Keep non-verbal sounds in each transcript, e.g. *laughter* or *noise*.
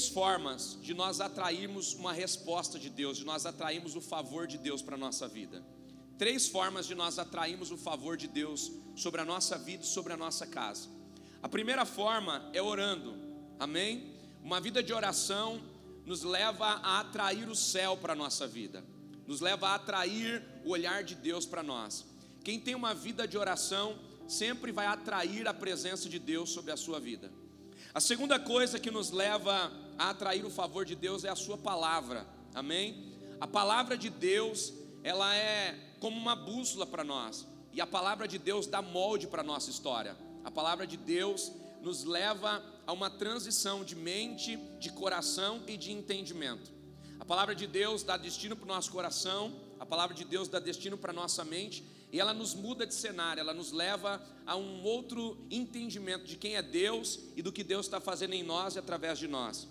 Três formas de nós atrairmos uma resposta de Deus, de nós atrairmos o favor de Deus para a nossa vida. Três formas de nós atrairmos o favor de Deus sobre a nossa vida e sobre a nossa casa. A primeira forma é orando, amém? Uma vida de oração nos leva a atrair o céu para a nossa vida, nos leva a atrair o olhar de Deus para nós. Quem tem uma vida de oração sempre vai atrair a presença de Deus sobre a sua vida. A segunda coisa que nos leva atrair o favor de Deus é a sua palavra. Amém? A palavra de Deus, ela é como uma bússola para nós. E a palavra de Deus dá molde para a nossa história. A palavra de Deus nos leva a uma transição de mente, de coração e de entendimento. A palavra de Deus dá destino para o nosso coração, a palavra de Deus dá destino para a nossa mente, e ela nos muda de cenário, ela nos leva a um outro entendimento de quem é Deus e do que Deus está fazendo em nós e através de nós.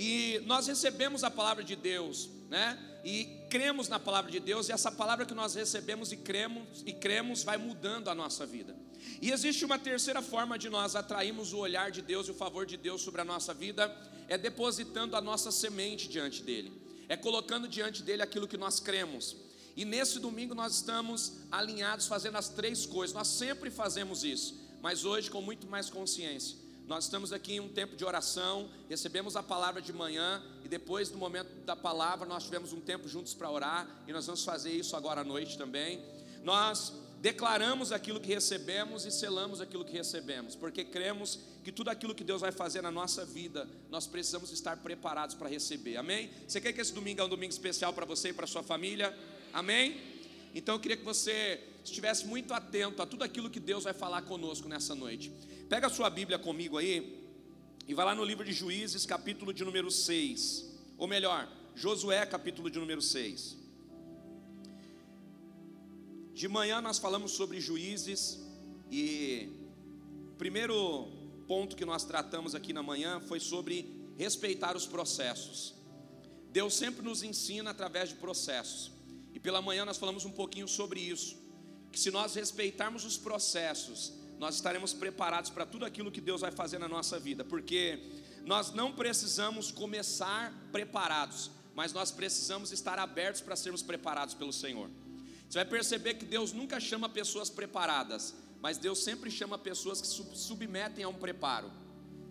E nós recebemos a palavra de Deus, né? E cremos na palavra de Deus, e essa palavra que nós recebemos e cremos e cremos vai mudando a nossa vida. E existe uma terceira forma de nós atrairmos o olhar de Deus e o favor de Deus sobre a nossa vida, é depositando a nossa semente diante dele. É colocando diante dele aquilo que nós cremos. E nesse domingo nós estamos alinhados fazendo as três coisas. Nós sempre fazemos isso, mas hoje com muito mais consciência. Nós estamos aqui em um tempo de oração, recebemos a palavra de manhã e depois do momento da palavra nós tivemos um tempo juntos para orar e nós vamos fazer isso agora à noite também. Nós declaramos aquilo que recebemos e selamos aquilo que recebemos, porque cremos que tudo aquilo que Deus vai fazer na nossa vida, nós precisamos estar preparados para receber. Amém? Você quer que esse domingo é um domingo especial para você e para sua família? Amém? Então eu queria que você estivesse muito atento a tudo aquilo que Deus vai falar conosco nessa noite. Pega a sua Bíblia comigo aí e vai lá no livro de Juízes, capítulo de número 6. Ou melhor, Josué, capítulo de número 6. De manhã nós falamos sobre juízes e o primeiro ponto que nós tratamos aqui na manhã foi sobre respeitar os processos. Deus sempre nos ensina através de processos. E pela manhã nós falamos um pouquinho sobre isso. Que se nós respeitarmos os processos, nós estaremos preparados para tudo aquilo que Deus vai fazer na nossa vida, porque nós não precisamos começar preparados, mas nós precisamos estar abertos para sermos preparados pelo Senhor. Você vai perceber que Deus nunca chama pessoas preparadas, mas Deus sempre chama pessoas que submetem a um preparo.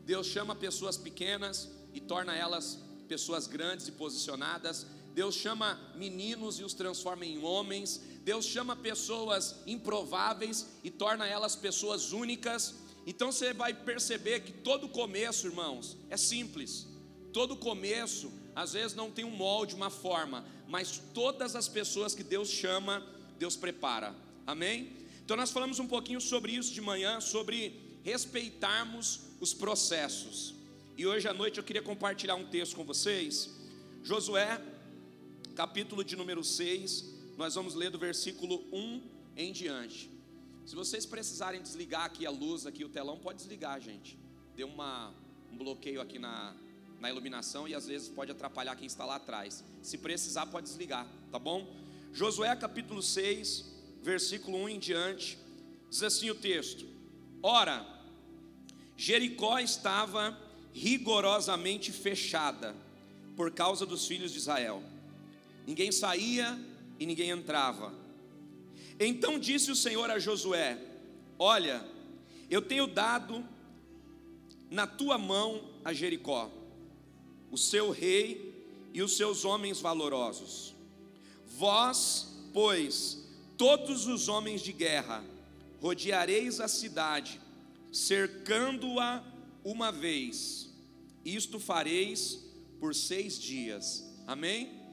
Deus chama pessoas pequenas e torna elas pessoas grandes e posicionadas. Deus chama meninos e os transforma em homens. Deus chama pessoas improváveis e torna elas pessoas únicas. Então você vai perceber que todo começo, irmãos, é simples. Todo começo, às vezes não tem um molde, uma forma, mas todas as pessoas que Deus chama, Deus prepara. Amém? Então nós falamos um pouquinho sobre isso de manhã, sobre respeitarmos os processos. E hoje à noite eu queria compartilhar um texto com vocês. Josué capítulo de número 6, nós vamos ler do versículo 1 em diante. Se vocês precisarem desligar aqui a luz, aqui o telão, pode desligar, gente. Deu uma, um bloqueio aqui na, na iluminação e às vezes pode atrapalhar quem está lá atrás. Se precisar, pode desligar, tá bom? Josué capítulo 6, versículo 1 em diante, diz assim o texto: Ora, Jericó estava rigorosamente fechada por causa dos filhos de Israel ninguém saía e ninguém entrava. Então disse o Senhor a Josué: Olha, eu tenho dado na tua mão a Jericó, o seu rei e os seus homens valorosos. Vós, pois, todos os homens de guerra, rodeareis a cidade, cercando-a uma vez. Isto fareis por seis dias. Amém?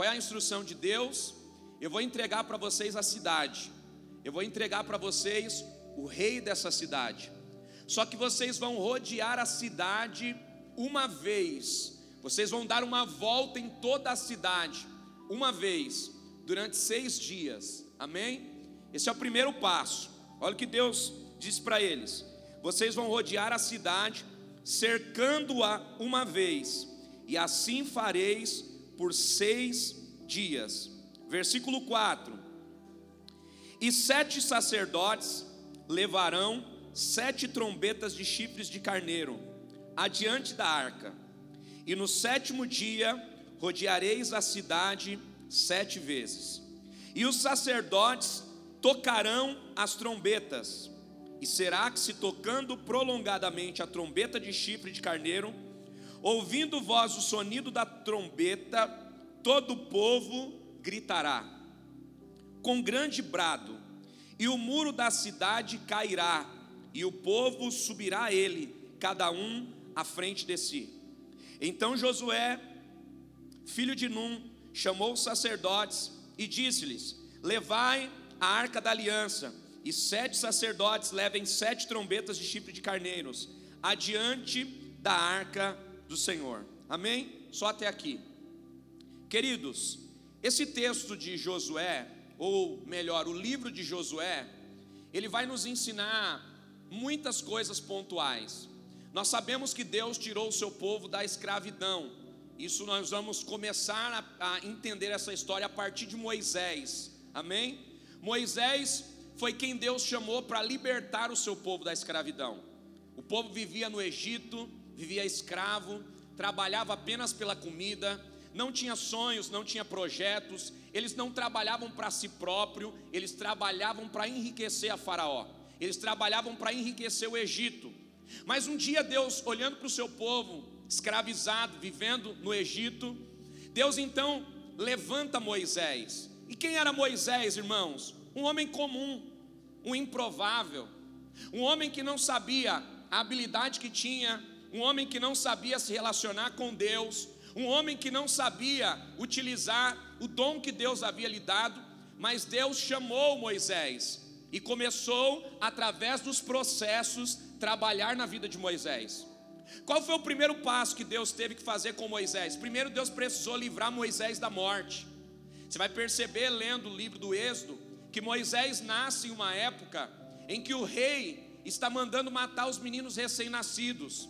Qual é a instrução de Deus? Eu vou entregar para vocês a cidade. Eu vou entregar para vocês o rei dessa cidade. Só que vocês vão rodear a cidade uma vez. Vocês vão dar uma volta em toda a cidade, uma vez, durante seis dias. Amém? Esse é o primeiro passo. Olha o que Deus diz para eles: vocês vão rodear a cidade, cercando-a uma vez, e assim fareis por seis dias. Versículo 4: E sete sacerdotes levarão sete trombetas de chifres de carneiro, adiante da arca, e no sétimo dia rodeareis a cidade sete vezes, e os sacerdotes tocarão as trombetas, e será que se tocando prolongadamente a trombeta de chifre de carneiro, ouvindo vós o sonido da trombeta, todo o povo gritará, com grande brado, e o muro da cidade cairá, e o povo subirá a ele, cada um à frente de si. Então Josué, filho de Num, chamou os sacerdotes e disse-lhes: Levai a arca da aliança, e sete sacerdotes levem sete trombetas de chifre de carneiros, adiante da arca do Senhor. Amém? Só até aqui. Queridos, esse texto de Josué, ou melhor, o livro de Josué, ele vai nos ensinar muitas coisas pontuais. Nós sabemos que Deus tirou o seu povo da escravidão. Isso nós vamos começar a, a entender essa história a partir de Moisés. Amém? Moisés foi quem Deus chamou para libertar o seu povo da escravidão. O povo vivia no Egito, vivia escravo, trabalhava apenas pela comida, não tinha sonhos, não tinha projetos, eles não trabalhavam para si próprio, eles trabalhavam para enriquecer a Faraó, eles trabalhavam para enriquecer o Egito. Mas um dia Deus, olhando para o seu povo escravizado, vivendo no Egito, Deus então levanta Moisés. E quem era Moisés, irmãos? Um homem comum, um improvável, um homem que não sabia a habilidade que tinha, um homem que não sabia se relacionar com Deus, um homem que não sabia utilizar o dom que Deus havia lhe dado, mas Deus chamou Moisés e começou, através dos processos, trabalhar na vida de Moisés. Qual foi o primeiro passo que Deus teve que fazer com Moisés? Primeiro, Deus precisou livrar Moisés da morte. Você vai perceber, lendo o livro do Êxodo, que Moisés nasce em uma época em que o rei está mandando matar os meninos recém-nascidos.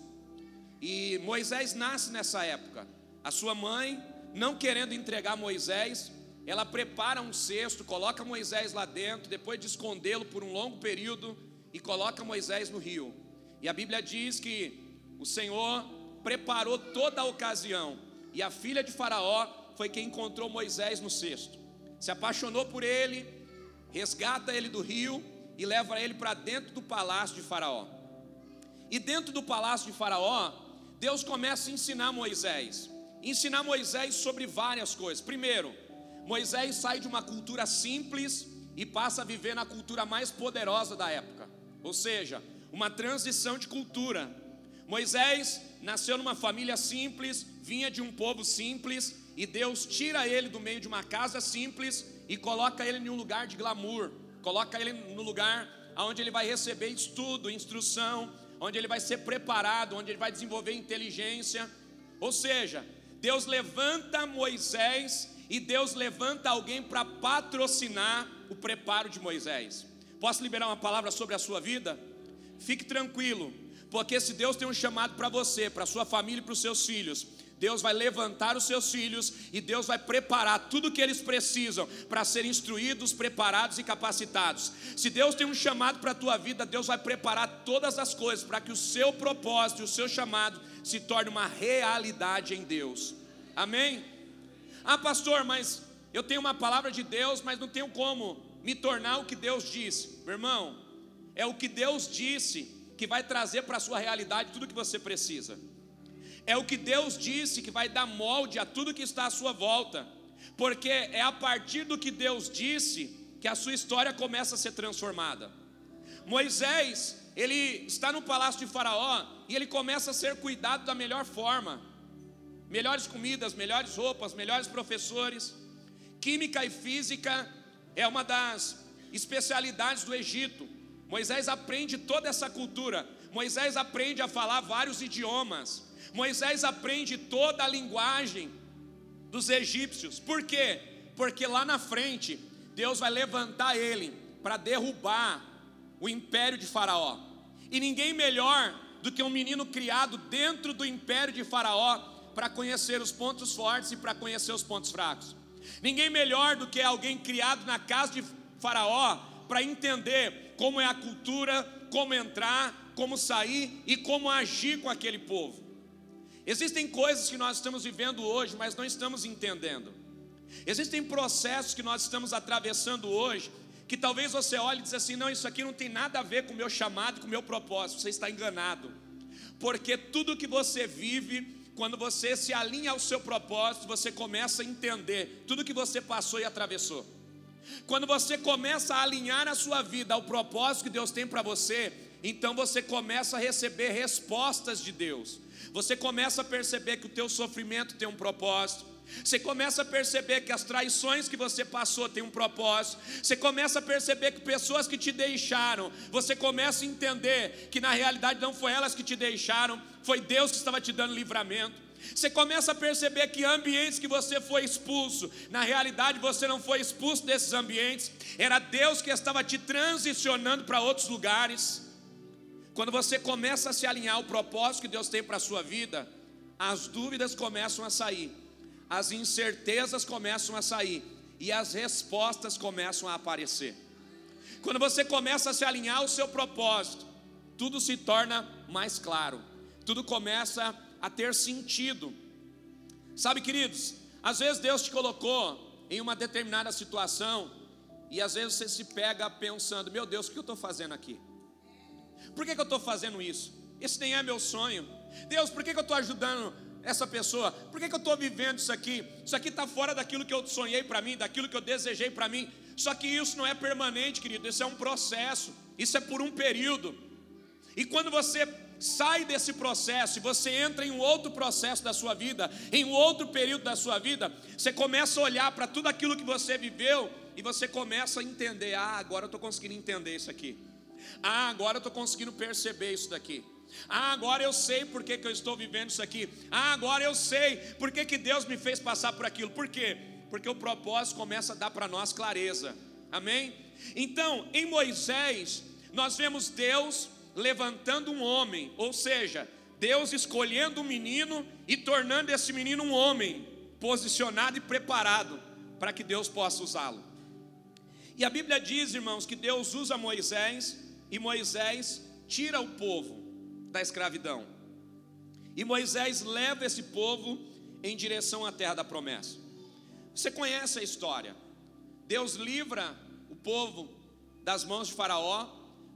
E Moisés nasce nessa época. A sua mãe, não querendo entregar Moisés, ela prepara um cesto, coloca Moisés lá dentro, depois de escondê-lo por um longo período, e coloca Moisés no rio. E a Bíblia diz que o Senhor preparou toda a ocasião, e a filha de Faraó foi quem encontrou Moisés no cesto, se apaixonou por ele, resgata ele do rio e leva ele para dentro do palácio de Faraó. E dentro do palácio de Faraó, Deus começa a ensinar Moisés ensinar Moisés sobre várias coisas. Primeiro, Moisés sai de uma cultura simples e passa a viver na cultura mais poderosa da época, ou seja, uma transição de cultura. Moisés nasceu numa família simples, vinha de um povo simples, e Deus tira ele do meio de uma casa simples e coloca ele em um lugar de glamour, coloca ele no lugar onde ele vai receber estudo, instrução, onde ele vai ser preparado, onde ele vai desenvolver inteligência. Ou seja, Deus levanta Moisés e Deus levanta alguém para patrocinar o preparo de Moisés. Posso liberar uma palavra sobre a sua vida? Fique tranquilo, porque se Deus tem um chamado para você, para sua família e para os seus filhos, Deus vai levantar os seus filhos e Deus vai preparar tudo o que eles precisam para serem instruídos, preparados e capacitados. Se Deus tem um chamado para a tua vida, Deus vai preparar todas as coisas para que o seu propósito, o seu chamado se torne uma realidade em Deus. Amém? Ah, pastor, mas eu tenho uma palavra de Deus, mas não tenho como me tornar o que Deus disse. Meu irmão, é o que Deus disse que vai trazer para a sua realidade tudo o que você precisa. É o que Deus disse que vai dar molde a tudo que está à sua volta, porque é a partir do que Deus disse que a sua história começa a ser transformada. Moisés, ele está no palácio de Faraó e ele começa a ser cuidado da melhor forma. Melhores comidas, melhores roupas, melhores professores. Química e física é uma das especialidades do Egito. Moisés aprende toda essa cultura. Moisés aprende a falar vários idiomas. Moisés aprende toda a linguagem dos egípcios. Por quê? Porque lá na frente, Deus vai levantar ele para derrubar o império de Faraó. E ninguém melhor do que um menino criado dentro do império de Faraó para conhecer os pontos fortes e para conhecer os pontos fracos. Ninguém melhor do que alguém criado na casa de Faraó para entender como é a cultura, como entrar, como sair e como agir com aquele povo. Existem coisas que nós estamos vivendo hoje, mas não estamos entendendo. Existem processos que nós estamos atravessando hoje, que talvez você olhe e diz assim: não, isso aqui não tem nada a ver com o meu chamado com o meu propósito. Você está enganado, porque tudo que você vive, quando você se alinha ao seu propósito, você começa a entender tudo que você passou e atravessou. Quando você começa a alinhar a sua vida ao propósito que Deus tem para você, então você começa a receber respostas de Deus. Você começa a perceber que o teu sofrimento tem um propósito. Você começa a perceber que as traições que você passou têm um propósito. Você começa a perceber que pessoas que te deixaram, você começa a entender que na realidade não foi elas que te deixaram, foi Deus que estava te dando livramento. Você começa a perceber que ambientes que você foi expulso, na realidade você não foi expulso desses ambientes, era Deus que estava te transicionando para outros lugares. Quando você começa a se alinhar ao propósito que Deus tem para a sua vida, as dúvidas começam a sair, as incertezas começam a sair e as respostas começam a aparecer. Quando você começa a se alinhar ao seu propósito, tudo se torna mais claro, tudo começa a ter sentido. Sabe, queridos, às vezes Deus te colocou em uma determinada situação e às vezes você se pega pensando: meu Deus, o que eu estou fazendo aqui? Por que, que eu estou fazendo isso? Esse nem é meu sonho. Deus, por que, que eu estou ajudando essa pessoa? Por que, que eu estou vivendo isso aqui? Isso aqui está fora daquilo que eu sonhei para mim, daquilo que eu desejei para mim. Só que isso não é permanente, querido. Isso é um processo. Isso é por um período. E quando você sai desse processo e você entra em um outro processo da sua vida, em um outro período da sua vida, você começa a olhar para tudo aquilo que você viveu e você começa a entender: ah, agora eu estou conseguindo entender isso aqui. Ah, agora eu estou conseguindo perceber isso daqui. Ah, agora eu sei por que, eu estou vivendo isso aqui. Ah, agora eu sei por que, que Deus me fez passar por aquilo. Por quê? Porque o propósito começa a dar para nós clareza. Amém? Então, em Moisés, nós vemos Deus levantando um homem, ou seja, Deus escolhendo um menino e tornando esse menino um homem, posicionado e preparado para que Deus possa usá-lo. E a Bíblia diz, irmãos, que Deus usa Moisés e Moisés tira o povo da escravidão. E Moisés leva esse povo em direção à terra da promessa. Você conhece a história? Deus livra o povo das mãos de Faraó,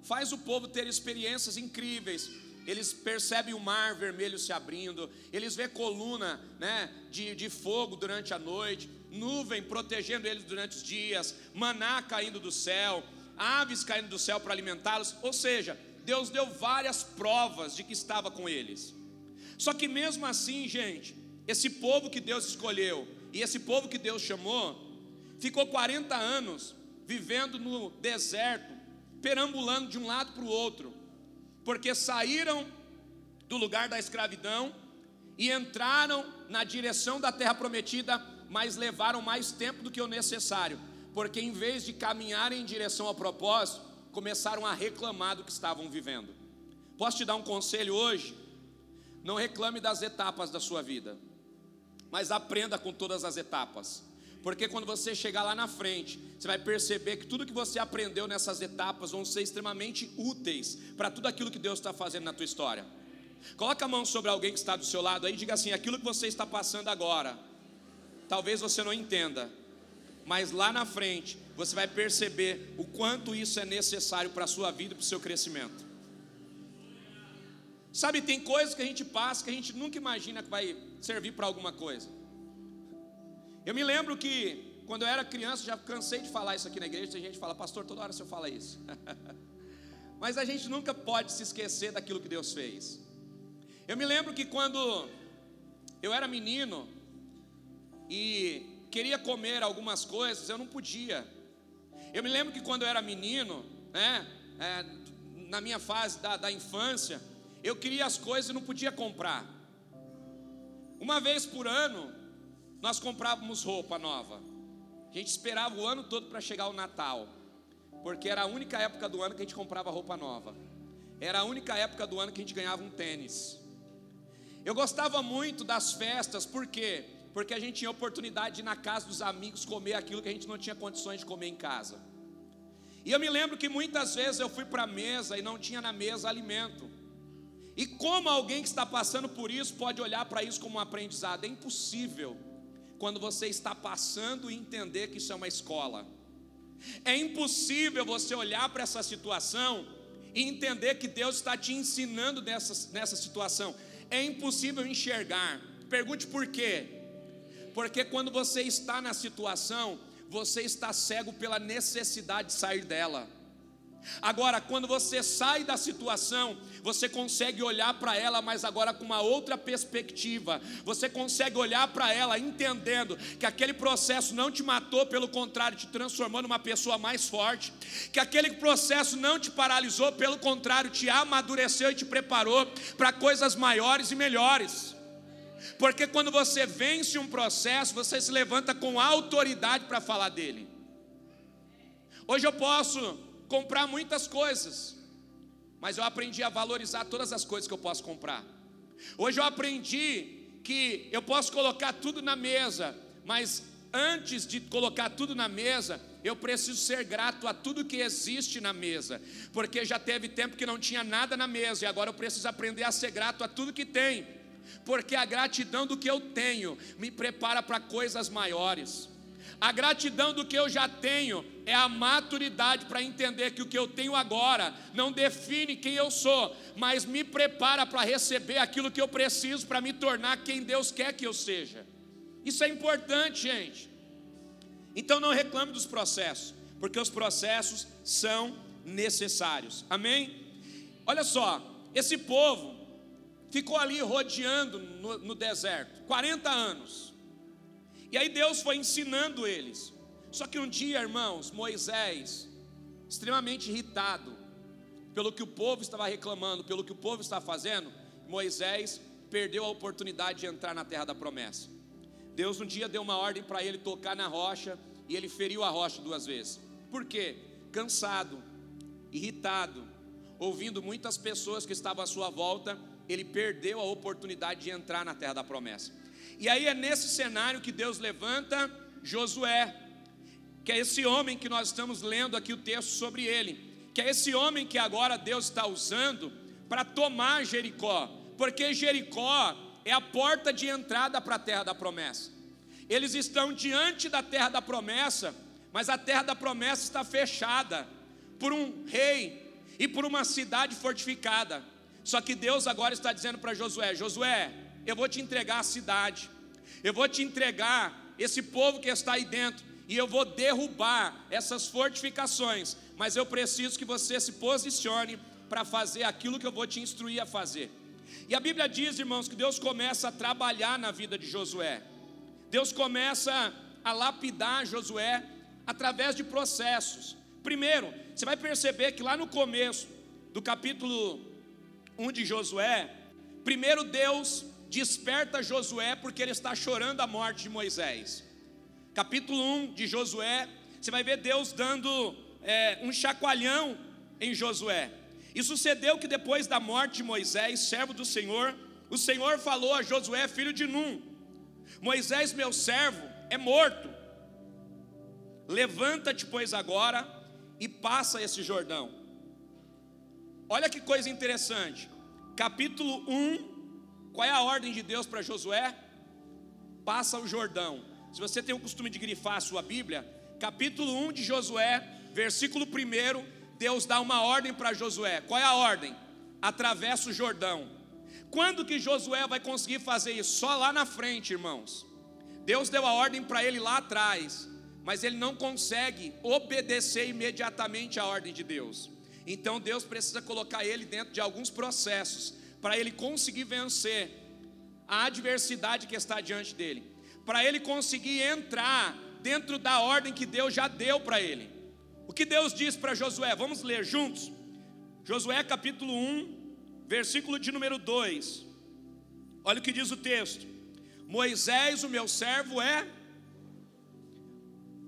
faz o povo ter experiências incríveis. Eles percebem o mar vermelho se abrindo, eles vê coluna né, de, de fogo durante a noite, nuvem protegendo eles durante os dias, maná caindo do céu, aves caindo do céu para alimentá-los. Ou seja, Deus deu várias provas de que estava com eles. Só que mesmo assim, gente, esse povo que Deus escolheu e esse povo que Deus chamou, ficou 40 anos vivendo no deserto, perambulando de um lado para o outro, porque saíram do lugar da escravidão e entraram na direção da terra prometida, mas levaram mais tempo do que o necessário porque em vez de caminharem em direção ao propósito, começaram a reclamar do que estavam vivendo. Posso te dar um conselho hoje? Não reclame das etapas da sua vida, mas aprenda com todas as etapas. Porque quando você chegar lá na frente, você vai perceber que tudo que você aprendeu nessas etapas vão ser extremamente úteis para tudo aquilo que Deus está fazendo na tua história. Coloca a mão sobre alguém que está do seu lado aí e diga assim: aquilo que você está passando agora, talvez você não entenda, mas lá na frente você vai perceber o quanto isso é necessário para a sua vida e para o seu crescimento. Sabe, tem coisas que a gente passa que a gente nunca imagina que vai servir para alguma coisa. Eu me lembro que quando eu era criança, já cansei de falar isso aqui na igreja, tem gente que fala, pastor, toda hora você fala isso. *laughs* Mas a gente nunca pode se esquecer daquilo que Deus fez. Eu me lembro que quando eu era menino e queria comer algumas coisas, eu não podia. Eu me lembro que quando eu era menino, né, é, na minha fase da, da infância, eu queria as coisas e não podia comprar. Uma vez por ano, nós comprávamos roupa nova. A gente esperava o ano todo para chegar o Natal, porque era a única época do ano que a gente comprava roupa nova. Era a única época do ano que a gente ganhava um tênis. Eu gostava muito das festas, por quê? Porque a gente tinha oportunidade de ir na casa dos amigos comer aquilo que a gente não tinha condições de comer em casa. E eu me lembro que muitas vezes eu fui para a mesa e não tinha na mesa alimento. E como alguém que está passando por isso pode olhar para isso como um aprendizado? É impossível quando você está passando e entender que isso é uma escola. É impossível você olhar para essa situação e entender que Deus está te ensinando nessa, nessa situação. É impossível enxergar. Pergunte por quê? Porque quando você está na situação, você está cego pela necessidade de sair dela. Agora, quando você sai da situação, você consegue olhar para ela, mas agora com uma outra perspectiva. Você consegue olhar para ela entendendo que aquele processo não te matou, pelo contrário, te transformou numa pessoa mais forte. Que aquele processo não te paralisou, pelo contrário, te amadureceu e te preparou para coisas maiores e melhores. Porque quando você vence um processo, você se levanta com autoridade para falar dele. Hoje eu posso comprar muitas coisas, mas eu aprendi a valorizar todas as coisas que eu posso comprar. Hoje eu aprendi que eu posso colocar tudo na mesa, mas antes de colocar tudo na mesa, eu preciso ser grato a tudo que existe na mesa, porque já teve tempo que não tinha nada na mesa e agora eu preciso aprender a ser grato a tudo que tem, porque a gratidão do que eu tenho me prepara para coisas maiores. A gratidão do que eu já tenho é a maturidade para entender que o que eu tenho agora não define quem eu sou, mas me prepara para receber aquilo que eu preciso para me tornar quem Deus quer que eu seja. Isso é importante, gente. Então não reclame dos processos, porque os processos são necessários. Amém? Olha só, esse povo ficou ali rodeando no, no deserto 40 anos. E aí Deus foi ensinando eles. Só que um dia, irmãos, Moisés, extremamente irritado pelo que o povo estava reclamando, pelo que o povo estava fazendo, Moisés perdeu a oportunidade de entrar na terra da promessa. Deus um dia deu uma ordem para ele tocar na rocha e ele feriu a rocha duas vezes. Por quê? Cansado, irritado, ouvindo muitas pessoas que estavam à sua volta, ele perdeu a oportunidade de entrar na terra da promessa. E aí é nesse cenário que Deus levanta Josué, que é esse homem que nós estamos lendo aqui o texto sobre ele, que é esse homem que agora Deus está usando para tomar Jericó, porque Jericó é a porta de entrada para a terra da promessa. Eles estão diante da terra da promessa, mas a terra da promessa está fechada por um rei e por uma cidade fortificada. Só que Deus agora está dizendo para Josué: Josué, eu vou te entregar a cidade, eu vou te entregar esse povo que está aí dentro, e eu vou derrubar essas fortificações, mas eu preciso que você se posicione para fazer aquilo que eu vou te instruir a fazer. E a Bíblia diz, irmãos, que Deus começa a trabalhar na vida de Josué. Deus começa a lapidar Josué através de processos. Primeiro, você vai perceber que lá no começo do capítulo 1 de Josué, primeiro Deus desperta Josué porque ele está chorando a morte de Moisés. Capítulo 1 de Josué, você vai ver Deus dando é, um chacoalhão em Josué. E sucedeu que depois da morte de Moisés, servo do Senhor, o Senhor falou a Josué, filho de Num: Moisés, meu servo, é morto. Levanta-te, pois, agora e passa esse Jordão. Olha que coisa interessante. Capítulo 1 qual é a ordem de Deus para Josué? Passa o Jordão. Se você tem o costume de grifar a sua Bíblia, capítulo 1 de Josué, versículo 1, Deus dá uma ordem para Josué. Qual é a ordem? Atravessa o Jordão. Quando que Josué vai conseguir fazer isso? Só lá na frente, irmãos. Deus deu a ordem para ele lá atrás, mas ele não consegue obedecer imediatamente à ordem de Deus. Então Deus precisa colocar ele dentro de alguns processos para ele conseguir vencer a adversidade que está diante dele, para ele conseguir entrar dentro da ordem que Deus já deu para ele. O que Deus diz para Josué? Vamos ler juntos? Josué capítulo 1, versículo de número 2. Olha o que diz o texto: Moisés, o meu servo, é.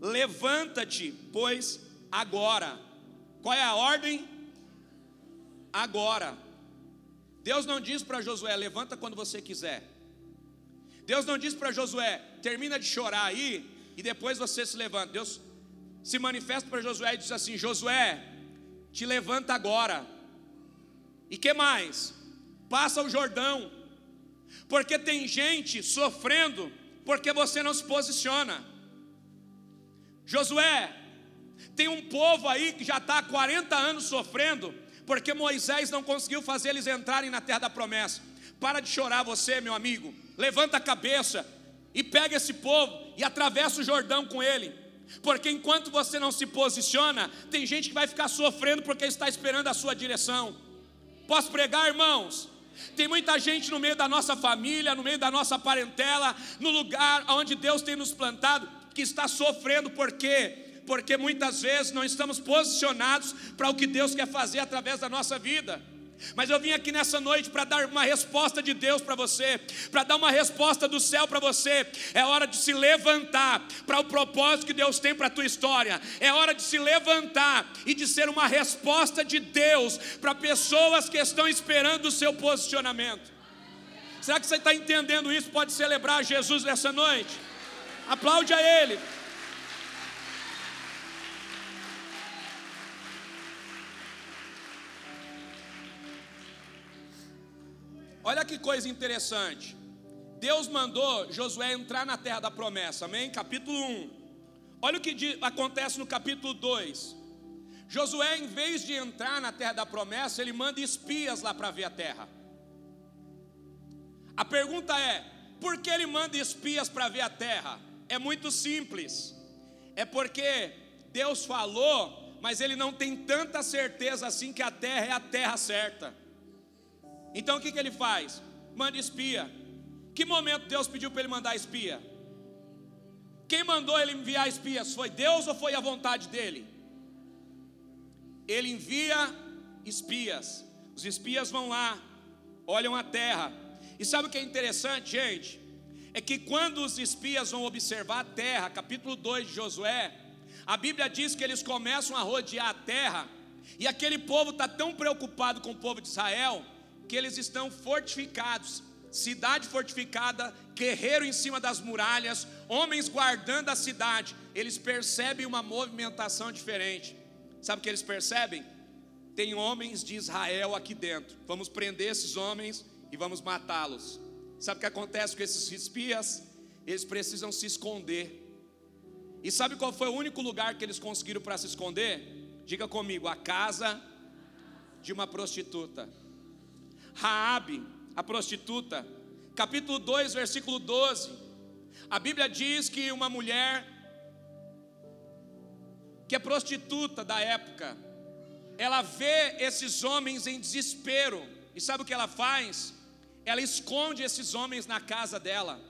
Levanta-te, pois agora. Qual é a ordem? Agora. Deus não diz para Josué, levanta quando você quiser. Deus não diz para Josué, termina de chorar aí e depois você se levanta. Deus, se manifesta para Josué e diz assim: Josué, te levanta agora. E que mais? Passa o Jordão, porque tem gente sofrendo porque você não se posiciona. Josué, tem um povo aí que já está há 40 anos sofrendo, porque Moisés não conseguiu fazer eles entrarem na terra da promessa. Para de chorar você, meu amigo. Levanta a cabeça e pega esse povo e atravessa o Jordão com ele. Porque enquanto você não se posiciona, tem gente que vai ficar sofrendo porque está esperando a sua direção. Posso pregar, irmãos? Tem muita gente no meio da nossa família, no meio da nossa parentela, no lugar onde Deus tem nos plantado, que está sofrendo porque porque muitas vezes não estamos posicionados para o que Deus quer fazer através da nossa vida. Mas eu vim aqui nessa noite para dar uma resposta de Deus para você, para dar uma resposta do céu para você. É hora de se levantar para o propósito que Deus tem para a tua história. É hora de se levantar e de ser uma resposta de Deus para pessoas que estão esperando o seu posicionamento. Será que você está entendendo isso? Pode celebrar Jesus nessa noite? Aplaude a Ele. Olha que coisa interessante. Deus mandou Josué entrar na terra da promessa, amém? Capítulo 1. Olha o que acontece no capítulo 2. Josué, em vez de entrar na terra da promessa, ele manda espias lá para ver a terra. A pergunta é: por que ele manda espias para ver a terra? É muito simples. É porque Deus falou, mas ele não tem tanta certeza assim que a terra é a terra certa. Então o que, que ele faz? Manda espia. Que momento Deus pediu para ele mandar espia? Quem mandou ele enviar espias? Foi Deus ou foi a vontade dele? Ele envia espias. Os espias vão lá, olham a terra. E sabe o que é interessante, gente? É que quando os espias vão observar a terra, capítulo 2 de Josué, a Bíblia diz que eles começam a rodear a terra, e aquele povo está tão preocupado com o povo de Israel, que eles estão fortificados, cidade fortificada, guerreiro em cima das muralhas, homens guardando a cidade. Eles percebem uma movimentação diferente. Sabe o que eles percebem? Tem homens de Israel aqui dentro. Vamos prender esses homens e vamos matá-los. Sabe o que acontece com esses espias? Eles precisam se esconder. E sabe qual foi o único lugar que eles conseguiram para se esconder? Diga comigo, a casa de uma prostituta. Raabe, a prostituta, capítulo 2, versículo 12. A Bíblia diz que uma mulher que é prostituta da época, ela vê esses homens em desespero, e sabe o que ela faz? Ela esconde esses homens na casa dela,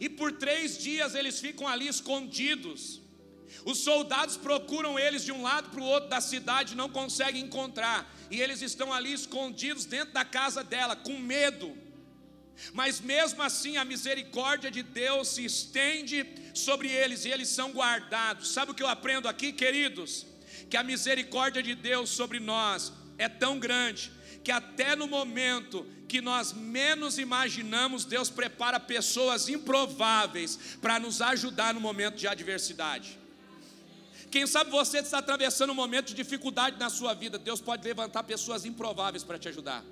e por três dias eles ficam ali escondidos. Os soldados procuram eles de um lado para o outro da cidade, não conseguem encontrar, e eles estão ali escondidos dentro da casa dela, com medo. Mas mesmo assim, a misericórdia de Deus se estende sobre eles e eles são guardados. Sabe o que eu aprendo aqui, queridos? Que a misericórdia de Deus sobre nós é tão grande que até no momento que nós menos imaginamos, Deus prepara pessoas improváveis para nos ajudar no momento de adversidade. Quem sabe você está atravessando um momento de dificuldade na sua vida, Deus pode levantar pessoas improváveis para te ajudar.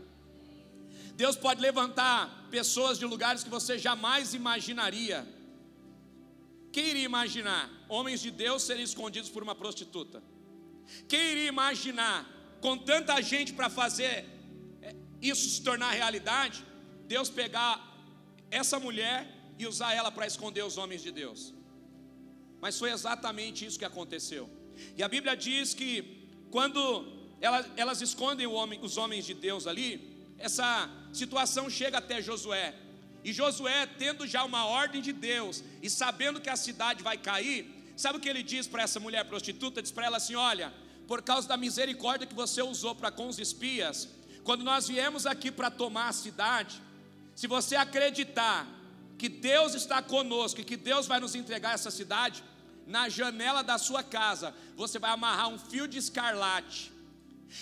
Deus pode levantar pessoas de lugares que você jamais imaginaria. Quem iria imaginar homens de Deus serem escondidos por uma prostituta? Quem iria imaginar, com tanta gente para fazer é, isso se tornar realidade, Deus pegar essa mulher e usar ela para esconder os homens de Deus? Mas foi exatamente isso que aconteceu. E a Bíblia diz que quando elas, elas escondem homem, os homens de Deus ali, essa situação chega até Josué. E Josué, tendo já uma ordem de Deus e sabendo que a cidade vai cair, sabe o que ele diz para essa mulher prostituta? Diz para ela assim: Olha, por causa da misericórdia que você usou para com os espias, quando nós viemos aqui para tomar a cidade, se você acreditar que Deus está conosco e que Deus vai nos entregar essa cidade, na janela da sua casa, você vai amarrar um fio de escarlate.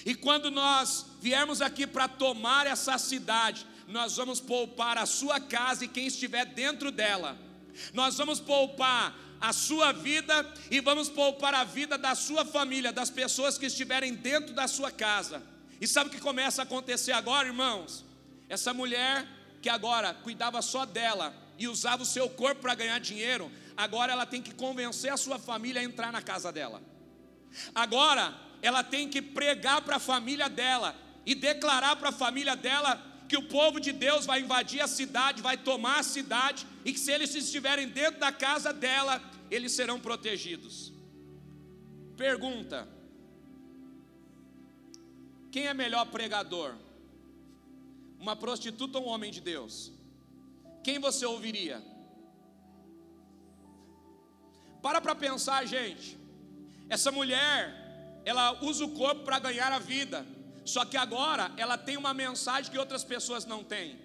E quando nós viermos aqui para tomar essa cidade, nós vamos poupar a sua casa e quem estiver dentro dela. Nós vamos poupar a sua vida e vamos poupar a vida da sua família, das pessoas que estiverem dentro da sua casa. E sabe o que começa a acontecer agora, irmãos? Essa mulher que agora cuidava só dela e usava o seu corpo para ganhar dinheiro, agora ela tem que convencer a sua família a entrar na casa dela. Agora ela tem que pregar para a família dela e declarar para a família dela que o povo de Deus vai invadir a cidade, vai tomar a cidade e que se eles estiverem dentro da casa dela, eles serão protegidos. Pergunta: quem é melhor pregador? Uma prostituta ou um homem de Deus? Quem você ouviria? Para para pensar, gente. Essa mulher, ela usa o corpo para ganhar a vida. Só que agora ela tem uma mensagem que outras pessoas não têm.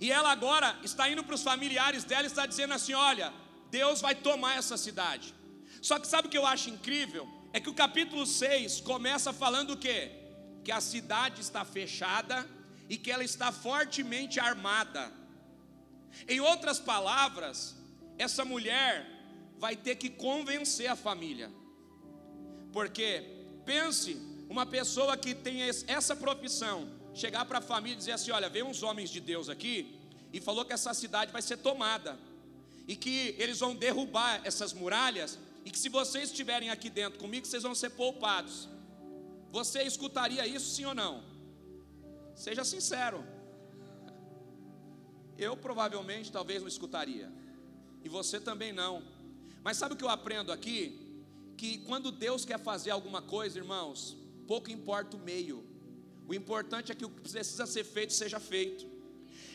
E ela agora está indo para os familiares dela e está dizendo assim: olha, Deus vai tomar essa cidade. Só que sabe o que eu acho incrível? É que o capítulo 6 começa falando o quê? Que a cidade está fechada e que ela está fortemente armada. Em outras palavras, essa mulher vai ter que convencer a família. Porque pense, uma pessoa que tem essa profissão, chegar para a família e dizer assim: olha, veio uns homens de Deus aqui e falou que essa cidade vai ser tomada e que eles vão derrubar essas muralhas e que se vocês estiverem aqui dentro comigo, vocês vão ser poupados. Você escutaria isso sim ou não? Seja sincero. Eu provavelmente talvez não escutaria. E você também não. Mas sabe o que eu aprendo aqui? Que quando Deus quer fazer alguma coisa, irmãos, pouco importa o meio. O importante é que o que precisa ser feito seja feito.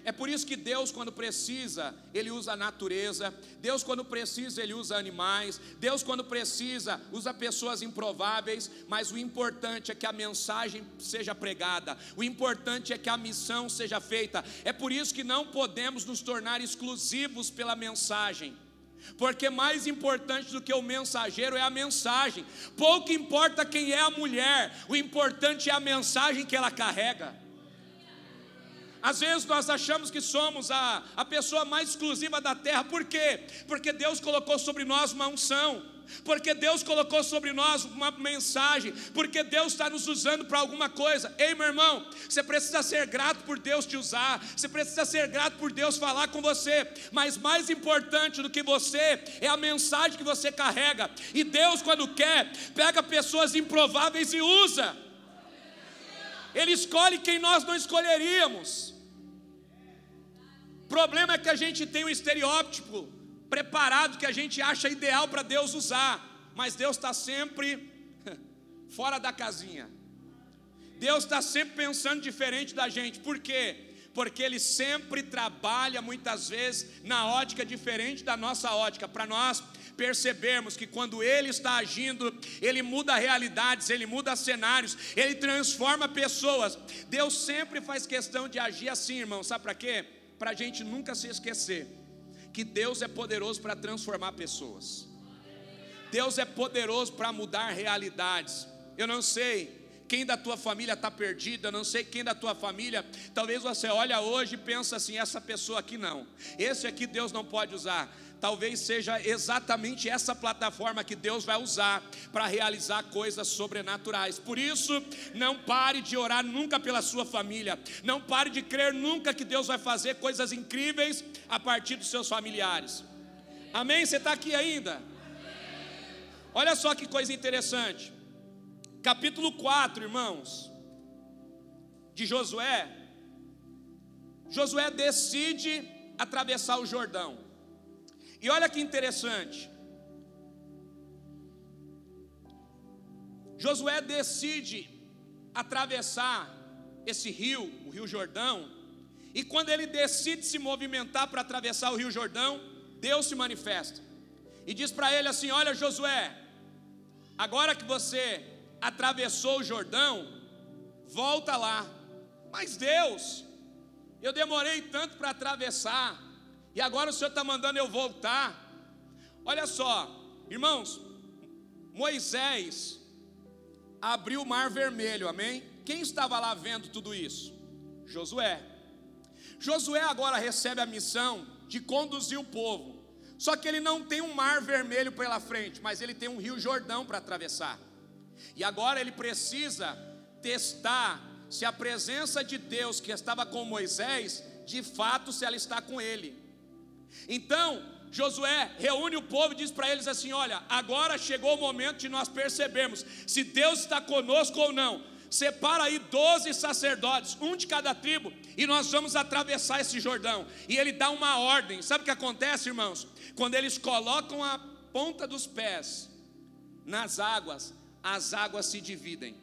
É por isso que Deus, quando precisa, Ele usa a natureza, Deus, quando precisa, Ele usa animais, Deus, quando precisa, usa pessoas improváveis, mas o importante é que a mensagem seja pregada, o importante é que a missão seja feita. É por isso que não podemos nos tornar exclusivos pela mensagem. Porque mais importante do que o mensageiro é a mensagem. Pouco importa quem é a mulher, o importante é a mensagem que ela carrega. Às vezes nós achamos que somos a, a pessoa mais exclusiva da terra, por quê? Porque Deus colocou sobre nós uma unção, porque Deus colocou sobre nós uma mensagem, porque Deus está nos usando para alguma coisa. Ei, meu irmão, você precisa ser grato por Deus te usar, você precisa ser grato por Deus falar com você, mas mais importante do que você é a mensagem que você carrega, e Deus, quando quer, pega pessoas improváveis e usa. Ele escolhe quem nós não escolheríamos. O problema é que a gente tem um estereótipo preparado que a gente acha ideal para Deus usar, mas Deus está sempre *laughs* fora da casinha. Deus está sempre pensando diferente da gente, por quê? Porque Ele sempre trabalha muitas vezes na ótica diferente da nossa ótica, para nós percebermos que quando Ele está agindo, Ele muda realidades, Ele muda cenários, Ele transforma pessoas. Deus sempre faz questão de agir assim, irmão, sabe para quê? Para a gente nunca se esquecer que Deus é poderoso para transformar pessoas. Deus é poderoso para mudar realidades. Eu não sei quem da tua família está perdido, eu não sei quem da tua família, talvez você olha hoje e pensa assim: essa pessoa aqui não, esse aqui Deus não pode usar talvez seja exatamente essa plataforma que Deus vai usar para realizar coisas sobrenaturais. Por isso, não pare de orar nunca pela sua família, não pare de crer nunca que Deus vai fazer coisas incríveis a partir dos seus familiares. Amém? Você está aqui ainda? Olha só que coisa interessante. Capítulo 4, irmãos, de Josué. Josué decide atravessar o Jordão. E olha que interessante. Josué decide atravessar esse rio, o Rio Jordão, e quando ele decide se movimentar para atravessar o Rio Jordão, Deus se manifesta e diz para ele assim: Olha, Josué, agora que você atravessou o Jordão, volta lá. Mas Deus, eu demorei tanto para atravessar, e agora o Senhor está mandando eu voltar. Olha só, irmãos, Moisés abriu o mar vermelho, amém? Quem estava lá vendo tudo isso? Josué. Josué agora recebe a missão de conduzir o povo. Só que ele não tem um mar vermelho pela frente, mas ele tem um rio Jordão para atravessar. E agora ele precisa testar se a presença de Deus que estava com Moisés, de fato, se ela está com ele. Então, Josué reúne o povo e diz para eles assim: Olha, agora chegou o momento de nós percebermos se Deus está conosco ou não. Separa aí doze sacerdotes, um de cada tribo, e nós vamos atravessar esse Jordão. E ele dá uma ordem. Sabe o que acontece, irmãos? Quando eles colocam a ponta dos pés nas águas, as águas se dividem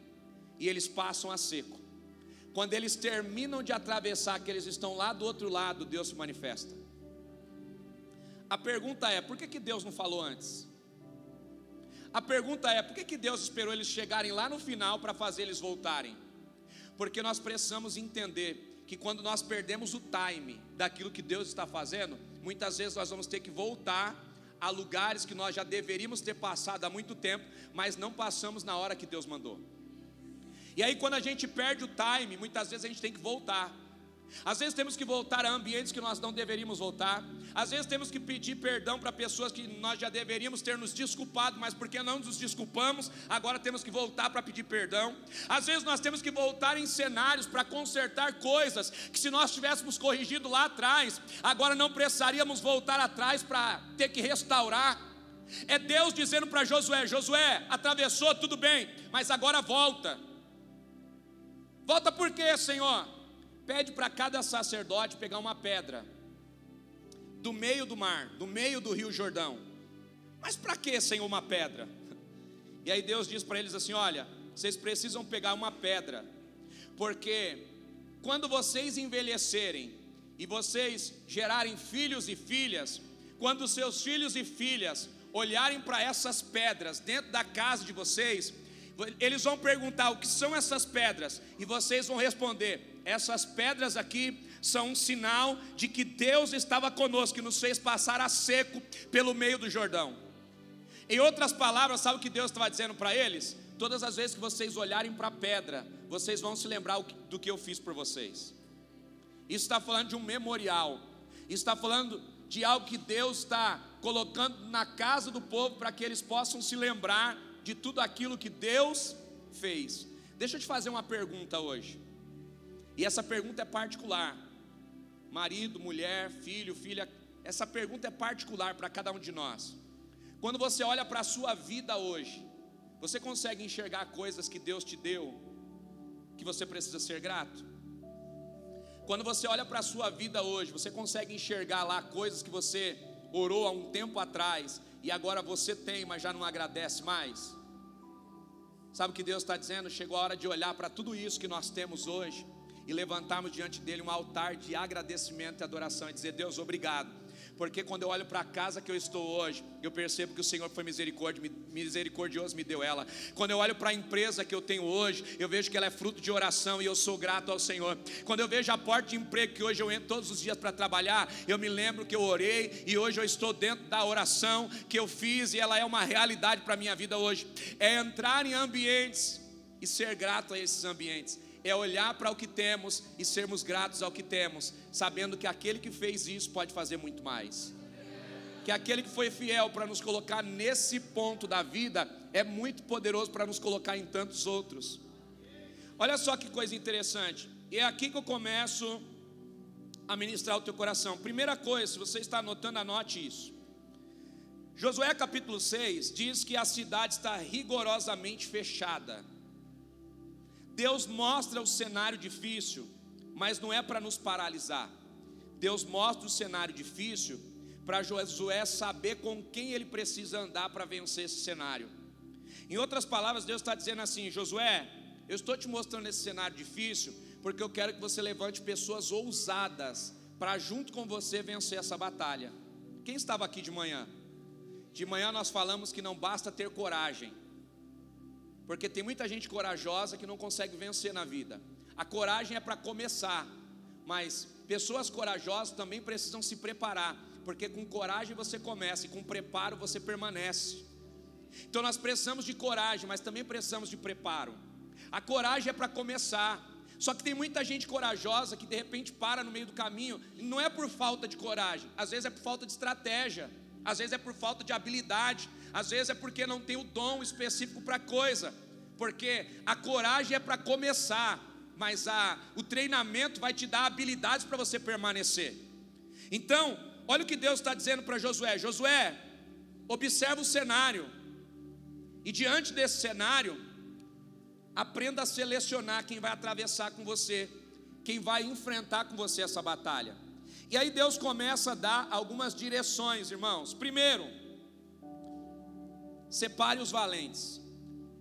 e eles passam a seco. Quando eles terminam de atravessar, que eles estão lá do outro lado, Deus se manifesta. A pergunta é: por que, que Deus não falou antes? A pergunta é: por que, que Deus esperou eles chegarem lá no final para fazer eles voltarem? Porque nós precisamos entender que quando nós perdemos o time daquilo que Deus está fazendo, muitas vezes nós vamos ter que voltar a lugares que nós já deveríamos ter passado há muito tempo, mas não passamos na hora que Deus mandou. E aí, quando a gente perde o time, muitas vezes a gente tem que voltar. Às vezes temos que voltar a ambientes que nós não deveríamos voltar. Às vezes temos que pedir perdão para pessoas que nós já deveríamos ter nos desculpado, mas porque não nos desculpamos, agora temos que voltar para pedir perdão. Às vezes nós temos que voltar em cenários para consertar coisas que se nós tivéssemos corrigido lá atrás, agora não precisaríamos voltar atrás para ter que restaurar. É Deus dizendo para Josué: Josué, atravessou tudo bem, mas agora volta. Volta por quê, Senhor? Pede para cada sacerdote pegar uma pedra do meio do mar, do meio do rio Jordão. Mas para que, Senhor, uma pedra? *laughs* E aí Deus diz para eles assim: Olha, vocês precisam pegar uma pedra, porque quando vocês envelhecerem e vocês gerarem filhos e filhas, quando seus filhos e filhas olharem para essas pedras dentro da casa de vocês, eles vão perguntar o que são essas pedras, e vocês vão responder: essas pedras aqui são um sinal de que Deus estava conosco, que nos fez passar a seco pelo meio do Jordão. Em outras palavras, sabe o que Deus estava dizendo para eles? Todas as vezes que vocês olharem para a pedra, vocês vão se lembrar do que eu fiz por vocês. Isso está falando de um memorial, isso está falando de algo que Deus está colocando na casa do povo para que eles possam se lembrar de tudo aquilo que Deus fez. Deixa eu te fazer uma pergunta hoje. E essa pergunta é particular. Marido, mulher, filho, filha, essa pergunta é particular para cada um de nós. Quando você olha para a sua vida hoje, você consegue enxergar coisas que Deus te deu que você precisa ser grato? Quando você olha para a sua vida hoje, você consegue enxergar lá coisas que você orou há um tempo atrás e agora você tem, mas já não agradece mais? Sabe o que Deus está dizendo? Chegou a hora de olhar para tudo isso que nós temos hoje e levantarmos diante dele um altar de agradecimento e adoração e dizer: Deus, obrigado porque quando eu olho para a casa que eu estou hoje, eu percebo que o Senhor foi misericordioso, me deu ela. Quando eu olho para a empresa que eu tenho hoje, eu vejo que ela é fruto de oração e eu sou grato ao Senhor. Quando eu vejo a porta de emprego que hoje eu entro todos os dias para trabalhar, eu me lembro que eu orei e hoje eu estou dentro da oração que eu fiz e ela é uma realidade para a minha vida hoje. É entrar em ambientes e ser grato a esses ambientes é olhar para o que temos e sermos gratos ao que temos, sabendo que aquele que fez isso pode fazer muito mais. Que aquele que foi fiel para nos colocar nesse ponto da vida é muito poderoso para nos colocar em tantos outros. Olha só que coisa interessante. E é aqui que eu começo a ministrar o teu coração. Primeira coisa, se você está anotando, anote isso. Josué capítulo 6 diz que a cidade está rigorosamente fechada. Deus mostra o cenário difícil, mas não é para nos paralisar. Deus mostra o cenário difícil para Josué saber com quem ele precisa andar para vencer esse cenário. Em outras palavras, Deus está dizendo assim: Josué, eu estou te mostrando esse cenário difícil, porque eu quero que você levante pessoas ousadas para, junto com você, vencer essa batalha. Quem estava aqui de manhã? De manhã nós falamos que não basta ter coragem, porque tem muita gente corajosa que não consegue vencer na vida. A coragem é para começar, mas pessoas corajosas também precisam se preparar, porque com coragem você começa e com preparo você permanece. Então nós precisamos de coragem, mas também precisamos de preparo. A coragem é para começar. Só que tem muita gente corajosa que de repente para no meio do caminho, não é por falta de coragem, às vezes é por falta de estratégia. às vezes é por falta de habilidade, às vezes é porque não tem o dom específico para coisa, porque a coragem é para começar, mas a, o treinamento vai te dar habilidades para você permanecer. Então, olha o que Deus está dizendo para Josué: Josué, observa o cenário, e diante desse cenário, aprenda a selecionar quem vai atravessar com você, quem vai enfrentar com você essa batalha. E aí Deus começa a dar algumas direções, irmãos. Primeiro, separe os valentes.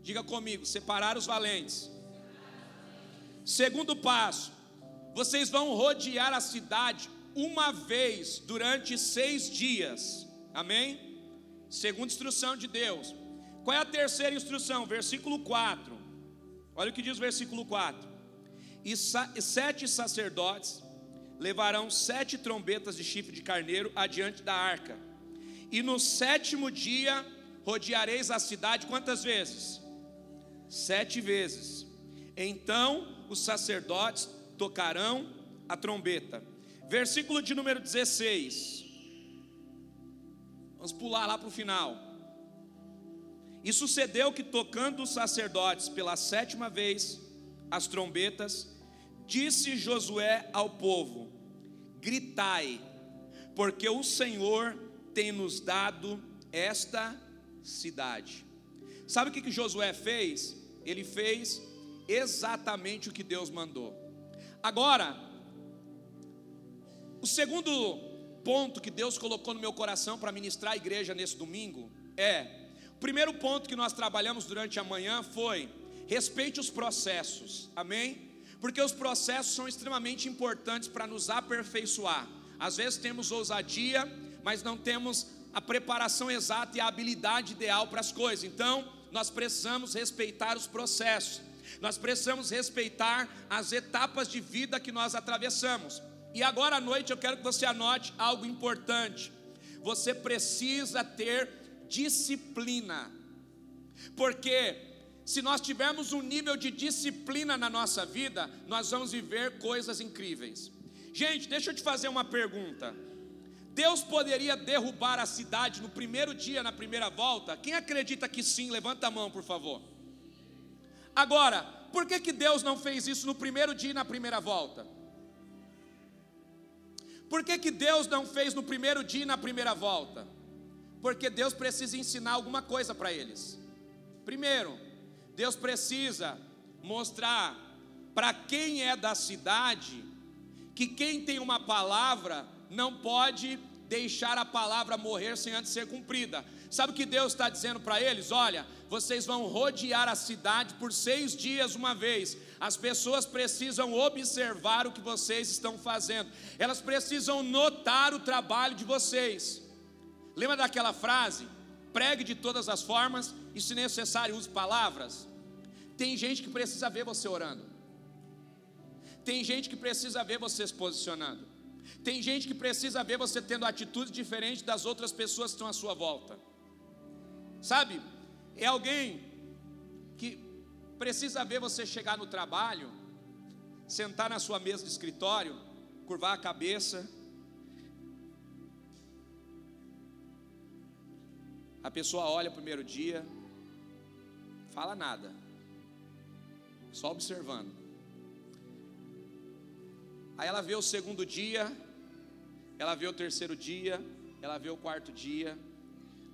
Diga comigo, separar os valentes. Segundo passo, vocês vão rodear a cidade uma vez durante seis dias. Amém? Segunda instrução de Deus. Qual é a terceira instrução? Versículo 4. Olha o que diz o versículo 4. E sete sacerdotes levarão sete trombetas de chifre de carneiro adiante da arca. E no sétimo dia rodeareis a cidade quantas vezes? Sete vezes. Então os sacerdotes tocarão a trombeta. Versículo de número 16. Vamos pular lá para o final. E sucedeu que, tocando os sacerdotes pela sétima vez as trombetas, disse Josué ao povo: Gritai, porque o Senhor tem nos dado esta cidade. Sabe o que, que Josué fez? Ele fez exatamente o que Deus mandou. Agora, o segundo ponto que Deus colocou no meu coração para ministrar a igreja nesse domingo é: o primeiro ponto que nós trabalhamos durante a manhã foi respeite os processos, amém? Porque os processos são extremamente importantes para nos aperfeiçoar. Às vezes temos ousadia, mas não temos a preparação exata e a habilidade ideal para as coisas. Então, nós precisamos respeitar os processos. Nós precisamos respeitar as etapas de vida que nós atravessamos. E agora à noite eu quero que você anote algo importante. Você precisa ter disciplina. Porque se nós tivermos um nível de disciplina na nossa vida, nós vamos viver coisas incríveis. Gente, deixa eu te fazer uma pergunta. Deus poderia derrubar a cidade no primeiro dia, na primeira volta? Quem acredita que sim, levanta a mão, por favor. Agora, por que, que Deus não fez isso no primeiro dia e na primeira volta? Por que, que Deus não fez no primeiro dia e na primeira volta? Porque Deus precisa ensinar alguma coisa para eles. Primeiro, Deus precisa mostrar para quem é da cidade que quem tem uma palavra não pode deixar a palavra morrer sem antes ser cumprida. Sabe o que Deus está dizendo para eles? Olha, vocês vão rodear a cidade por seis dias uma vez. As pessoas precisam observar o que vocês estão fazendo, elas precisam notar o trabalho de vocês. Lembra daquela frase? Pregue de todas as formas e, se necessário, use palavras. Tem gente que precisa ver você orando. Tem gente que precisa ver você se posicionando. Tem gente que precisa ver você tendo atitudes diferentes das outras pessoas que estão à sua volta. Sabe? É alguém que precisa ver você chegar no trabalho, sentar na sua mesa de escritório, curvar a cabeça. A pessoa olha o primeiro dia, fala nada só observando. Aí ela vê o segundo dia, ela vê o terceiro dia, ela vê o quarto dia.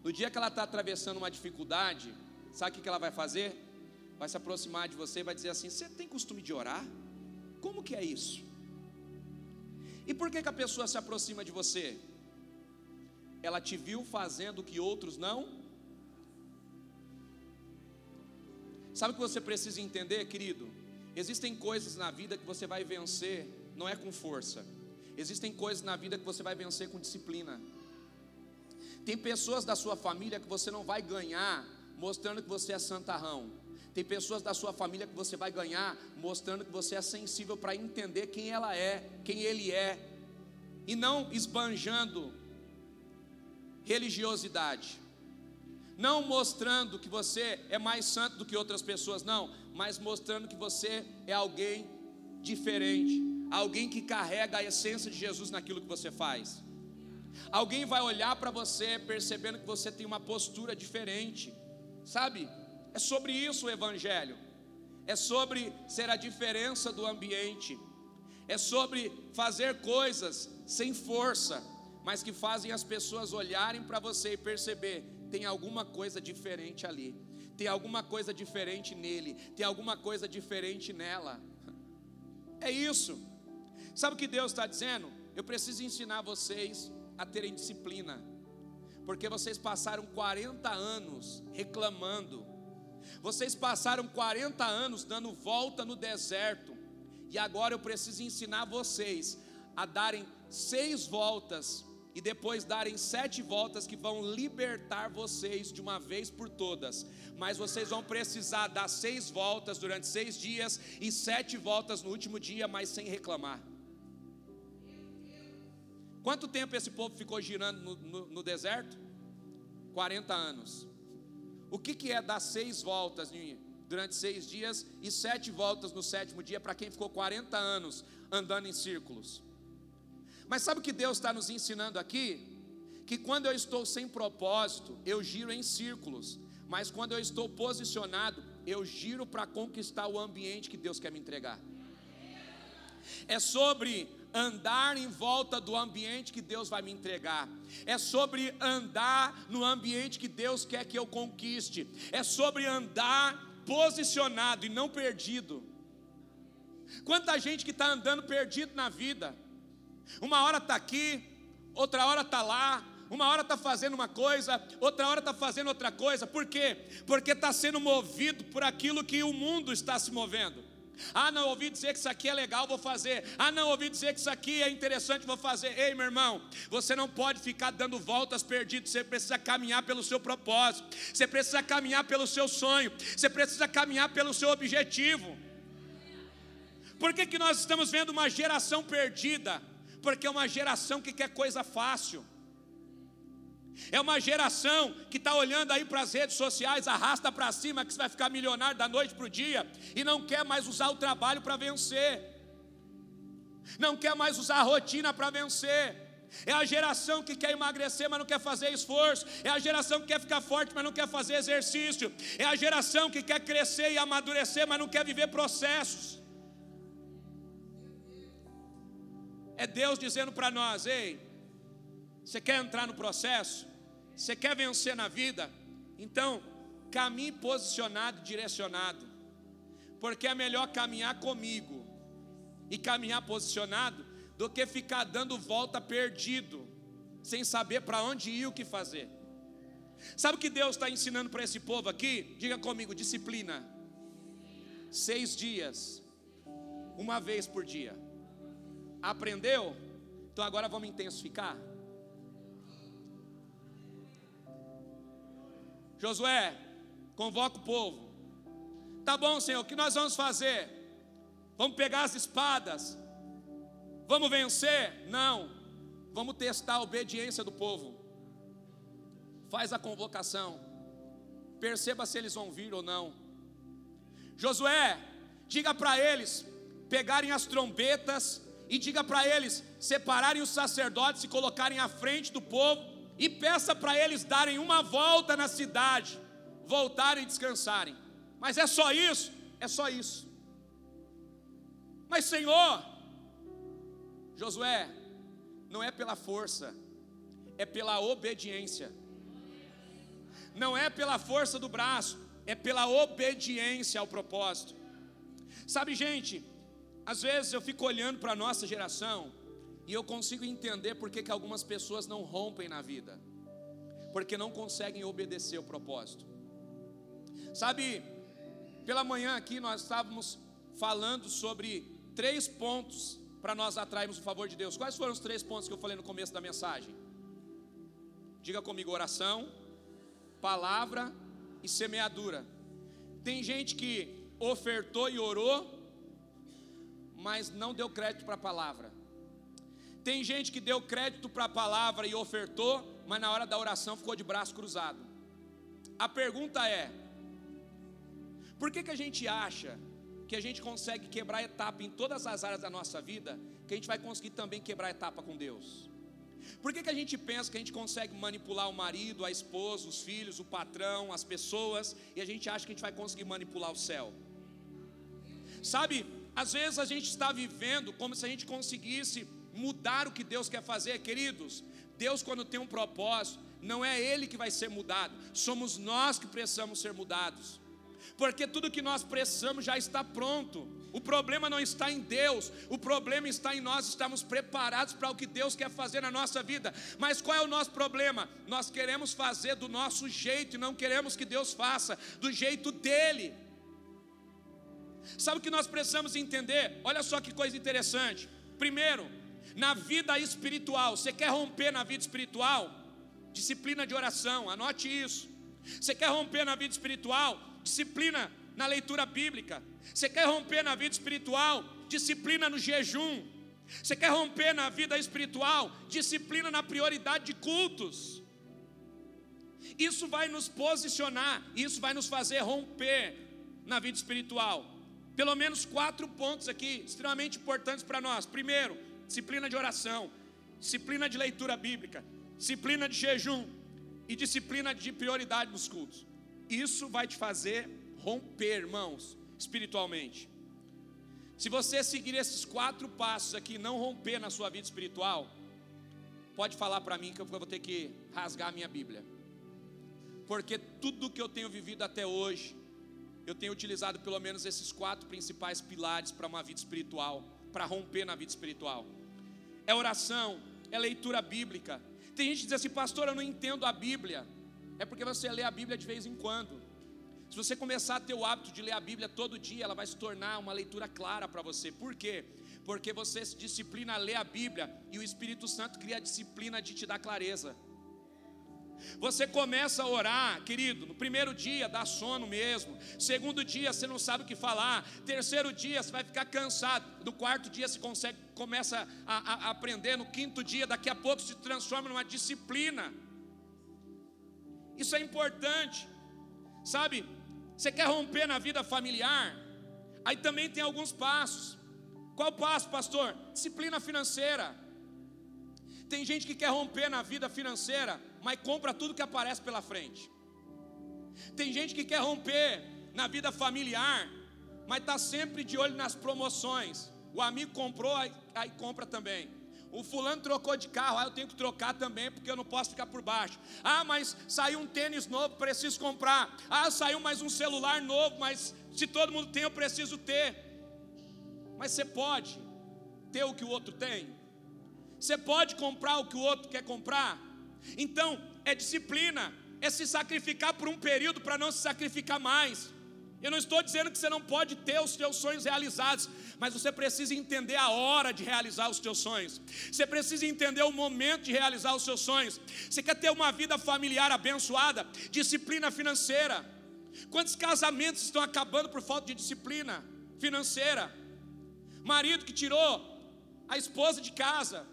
No dia que ela está atravessando uma dificuldade, sabe o que ela vai fazer? Vai se aproximar de você e vai dizer assim: Você tem costume de orar? Como que é isso? E por que, que a pessoa se aproxima de você? Ela te viu fazendo o que outros não Sabe o que você precisa entender, querido? Existem coisas na vida que você vai vencer, não é com força. Existem coisas na vida que você vai vencer com disciplina. Tem pessoas da sua família que você não vai ganhar mostrando que você é santarrão. Tem pessoas da sua família que você vai ganhar mostrando que você é sensível para entender quem ela é, quem ele é, e não esbanjando religiosidade não mostrando que você é mais santo do que outras pessoas, não, mas mostrando que você é alguém diferente, alguém que carrega a essência de Jesus naquilo que você faz. Alguém vai olhar para você percebendo que você tem uma postura diferente, sabe? É sobre isso o Evangelho, é sobre ser a diferença do ambiente, é sobre fazer coisas sem força, mas que fazem as pessoas olharem para você e perceber: tem alguma coisa diferente ali, tem alguma coisa diferente nele, tem alguma coisa diferente nela. *laughs* É isso. Sabe o que Deus está dizendo? Eu preciso ensinar vocês a terem disciplina, porque vocês passaram 40 anos reclamando, vocês passaram 40 anos dando volta no deserto, e agora eu preciso ensinar vocês a darem seis voltas e depois darem sete voltas que vão libertar vocês de uma vez por todas. Mas vocês vão precisar dar seis voltas durante seis dias e sete voltas no último dia, mas sem reclamar. Quanto tempo esse povo ficou girando no, no, no deserto? 40 anos. O que, que é dar seis voltas durante seis dias e sete voltas no sétimo dia para quem ficou 40 anos andando em círculos? Mas sabe o que Deus está nos ensinando aqui? Que quando eu estou sem propósito, eu giro em círculos, mas quando eu estou posicionado, eu giro para conquistar o ambiente que Deus quer me entregar. É sobre andar em volta do ambiente que Deus vai me entregar, é sobre andar no ambiente que Deus quer que eu conquiste, é sobre andar posicionado e não perdido. Quanta gente que está andando perdido na vida, uma hora está aqui, outra hora está lá, uma hora está fazendo uma coisa, outra hora está fazendo outra coisa, por quê? Porque está sendo movido por aquilo que o mundo está se movendo. Ah, não, ouvi dizer que isso aqui é legal, vou fazer. Ah, não, ouvi dizer que isso aqui é interessante, vou fazer. Ei, meu irmão, você não pode ficar dando voltas perdido, você precisa caminhar pelo seu propósito, você precisa caminhar pelo seu sonho, você precisa caminhar pelo seu objetivo. Por que, que nós estamos vendo uma geração perdida? Porque é uma geração que quer coisa fácil. É uma geração que está olhando aí para as redes sociais, arrasta para cima que você vai ficar milionário da noite para o dia e não quer mais usar o trabalho para vencer, não quer mais usar a rotina para vencer. É a geração que quer emagrecer, mas não quer fazer esforço. É a geração que quer ficar forte, mas não quer fazer exercício. É a geração que quer crescer e amadurecer, mas não quer viver processos. É Deus dizendo para nós: ei, você quer entrar no processo? Você quer vencer na vida? Então, caminhe posicionado e direcionado. Porque é melhor caminhar comigo e caminhar posicionado do que ficar dando volta perdido, sem saber para onde ir e o que fazer. Sabe o que Deus está ensinando para esse povo aqui? Diga comigo: disciplina. Seis dias, uma vez por dia. Aprendeu? Então agora vamos intensificar. Josué, convoca o povo. Tá bom, Senhor, o que nós vamos fazer? Vamos pegar as espadas? Vamos vencer? Não. Vamos testar a obediência do povo. Faz a convocação. Perceba se eles vão vir ou não. Josué, diga para eles pegarem as trombetas e diga para eles separarem os sacerdotes e colocarem à frente do povo e peça para eles darem uma volta na cidade, voltarem e descansarem. Mas é só isso? É só isso. Mas Senhor, Josué, não é pela força, é pela obediência. Não é pela força do braço, é pela obediência ao propósito. Sabe, gente, às vezes eu fico olhando para a nossa geração e eu consigo entender por que, algumas pessoas não rompem na vida, porque não conseguem obedecer o propósito. Sabe, pela manhã aqui nós estávamos falando sobre três pontos para nós atrairmos o favor de Deus. Quais foram os três pontos que eu falei no começo da mensagem? Diga comigo: oração, palavra e semeadura. Tem gente que ofertou e orou, mas não deu crédito para a palavra. Tem gente que deu crédito para a palavra e ofertou, mas na hora da oração ficou de braço cruzado. A pergunta é: por que, que a gente acha que a gente consegue quebrar etapa em todas as áreas da nossa vida, que a gente vai conseguir também quebrar etapa com Deus? Por que, que a gente pensa que a gente consegue manipular o marido, a esposa, os filhos, o patrão, as pessoas, e a gente acha que a gente vai conseguir manipular o céu? Sabe, às vezes a gente está vivendo como se a gente conseguisse mudar o que Deus quer fazer, queridos. Deus, quando tem um propósito, não é Ele que vai ser mudado, somos nós que precisamos ser mudados, porque tudo que nós precisamos já está pronto. O problema não está em Deus, o problema está em nós estarmos preparados para o que Deus quer fazer na nossa vida. Mas qual é o nosso problema? Nós queremos fazer do nosso jeito e não queremos que Deus faça do jeito dele. Sabe o que nós precisamos entender? Olha só que coisa interessante. Primeiro, na vida espiritual, você quer romper na vida espiritual? Disciplina de oração, anote isso. Você quer romper na vida espiritual? Disciplina na leitura bíblica. Você quer romper na vida espiritual? Disciplina no jejum. Você quer romper na vida espiritual? Disciplina na prioridade de cultos. Isso vai nos posicionar, isso vai nos fazer romper na vida espiritual. Pelo menos quatro pontos aqui extremamente importantes para nós. Primeiro, disciplina de oração, disciplina de leitura bíblica, disciplina de jejum e disciplina de prioridade nos cultos. Isso vai te fazer romper, irmãos, espiritualmente. Se você seguir esses quatro passos aqui, não romper na sua vida espiritual, pode falar para mim que eu vou ter que rasgar a minha Bíblia. Porque tudo que eu tenho vivido até hoje, eu tenho utilizado pelo menos esses quatro principais pilares para uma vida espiritual, para romper na vida espiritual. É oração, é leitura bíblica. Tem gente que diz assim, pastor, eu não entendo a Bíblia. É porque você lê a Bíblia de vez em quando. Se você começar a ter o hábito de ler a Bíblia todo dia, ela vai se tornar uma leitura clara para você. Por quê? Porque você se disciplina a ler a Bíblia e o Espírito Santo cria a disciplina de te dar clareza. Você começa a orar, querido, no primeiro dia dá sono mesmo, segundo dia você não sabe o que falar, terceiro dia você vai ficar cansado, no quarto dia você consegue, começa a, a, aprender, no quinto dia, daqui a pouco se transforma numa disciplina. Isso é importante, sabe? Você quer romper na vida familiar? Aí também tem alguns passos. Qual passo, pastor? Disciplina financeira. Tem gente que quer romper na vida financeira, mas compra tudo que aparece pela frente. Tem gente que quer romper na vida familiar, mas está sempre de olho nas promoções. O amigo comprou, aí, aí, compra também. O fulano trocou de carro, aí eu tenho que trocar também, porque eu não posso ficar por baixo. Ah, mas saiu um tênis novo, preciso comprar. Ah, saiu mais um celular novo, mas se todo mundo tem, eu preciso ter. Mas você pode ter o que o outro tem? Você pode comprar o que o outro quer comprar. Então, é disciplina, é se sacrificar por um período para não se sacrificar mais. Eu não estou dizendo que você não pode ter os seus sonhos realizados, mas você precisa entender a hora de realizar os seus sonhos. Você precisa entender o momento de realizar os seus sonhos. Você quer ter uma vida familiar abençoada, disciplina financeira. Quantos casamentos estão acabando por falta de disciplina financeira? Marido que tirou a esposa de casa,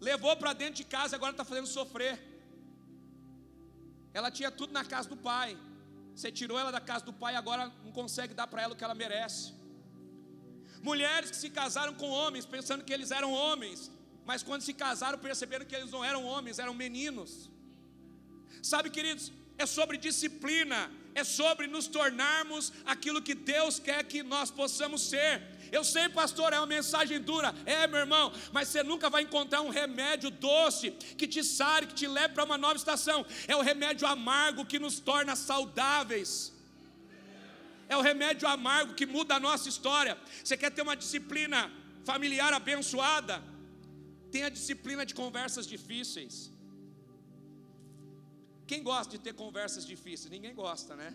levou para dentro de casa e agora está fazendo sofrer. Ela tinha tudo na casa do pai. Você tirou ela da casa do pai e agora não consegue dar para ela o que ela merece. Mulheres que se casaram com homens pensando que eles eram homens, mas quando se casaram perceberam que eles não eram homens, eram meninos. Sabe, queridos, é sobre disciplina, é sobre nos tornarmos aquilo que Deus quer que nós possamos ser. Eu sei, pastor, é uma mensagem dura. É, meu irmão, mas você nunca vai encontrar um remédio doce que te sare, que te leve para uma nova estação. É o remédio amargo que nos torna saudáveis. É o remédio amargo que muda a nossa história. Você quer ter uma disciplina familiar abençoada? Tenha disciplina de conversas difíceis. Quem gosta de ter conversas difíceis? Ninguém gosta, né?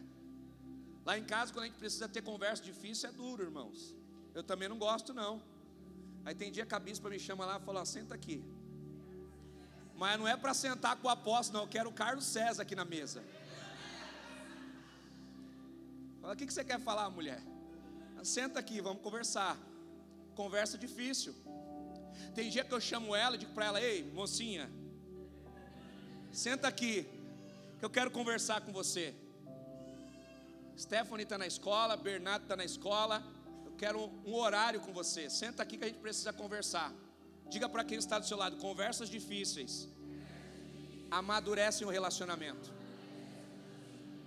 Lá em casa, quando a gente precisa ter conversa difícil, é duro, irmãos. Eu também não gosto, não. Aí tem dia que a bispa me chama lá e fala: senta aqui. Mas não é para sentar com o apóstolo, não. Eu quero o Carlos César aqui na mesa. Fala: o que você quer falar, mulher? Senta aqui, vamos conversar. Conversa difícil. Tem dia que eu chamo ela e digo para ela: ei, mocinha, senta aqui, que eu quero conversar com você. Stephanie está na escola, Bernardo está na escola quero um horário com você. Senta aqui que a gente precisa conversar. Diga para quem está do seu lado: conversas difíceis amadurecem o relacionamento.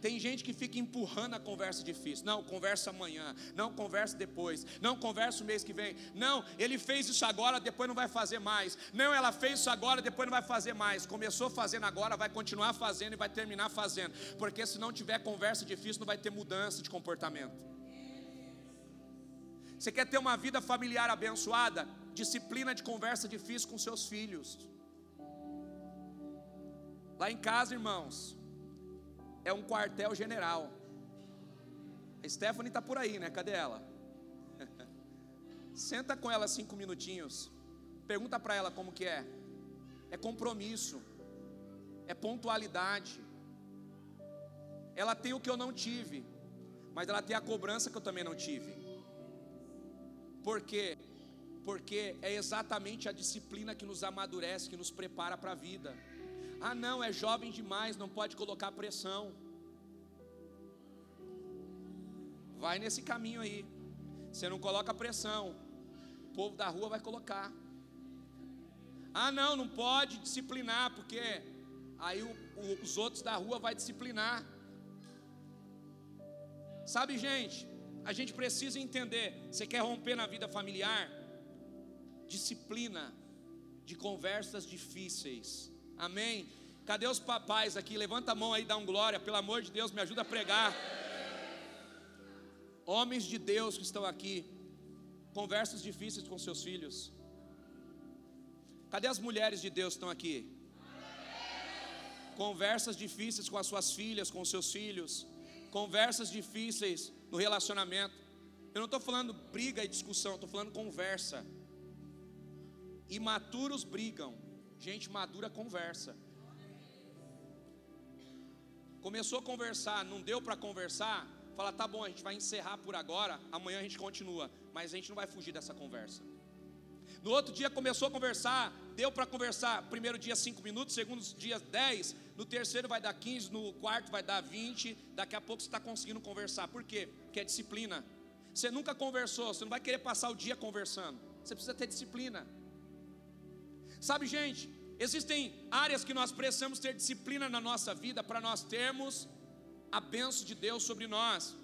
Tem gente que fica empurrando a conversa difícil. Não, conversa amanhã. Não, conversa depois. Não, conversa o mês que vem. Não, ele fez isso agora, depois não vai fazer mais. Não, ela fez isso agora, depois não vai fazer mais. Começou fazendo agora, vai continuar fazendo e vai terminar fazendo. Porque se não tiver conversa difícil, não vai ter mudança de comportamento. Você quer ter uma vida familiar abençoada? Disciplina de conversa difícil com seus filhos. Lá em casa, irmãos, é um quartel general. A Stephanie está por aí, né? Cadê ela? *laughs* Senta com ela cinco minutinhos. Pergunta para ela como que é. É compromisso. É pontualidade. Ela tem o que eu não tive, mas ela tem a cobrança que eu também não tive. Por quê? Porque é exatamente a disciplina que nos amadurece, que nos prepara para a vida. Ah, não, é jovem demais, não pode colocar pressão. Vai nesse caminho aí. Você não coloca pressão. O povo da rua vai colocar. Ah, não, não pode disciplinar, porque aí o, o, os outros da rua vai disciplinar. Sabe, gente, a gente precisa entender. Você quer romper na vida familiar? Disciplina de conversas difíceis Amém? Cadê os papais aqui? Levanta a mão aí, dá um glória. Pelo amor de Deus, me ajuda a pregar. Homens de Deus que estão aqui. Conversas difíceis com seus filhos. Cadê as mulheres de Deus que estão aqui? Conversas difíceis com as suas filhas, com os seus filhos. Conversas difíceis no relacionamento. Eu não estou falando briga e discussão, estou falando conversa. Imaturos brigam, Gente madura conversa. Começou a conversar, não deu para conversar, fala, tá bom, a gente vai encerrar por agora, amanhã a gente continua, mas a gente não vai fugir dessa conversa. No outro dia começou a conversar, deu para conversar, primeiro dia 5 minutos, segundo dia 10, no terceiro vai dar 15, no quarto vai dar 20, daqui a pouco você está conseguindo conversar. Por quê? Porque é disciplina. Você nunca conversou, você não vai querer passar o dia conversando. Você precisa ter disciplina. Sabe, gente, existem áreas que nós precisamos ter disciplina na nossa vida para nós termos a benção de Deus sobre nós.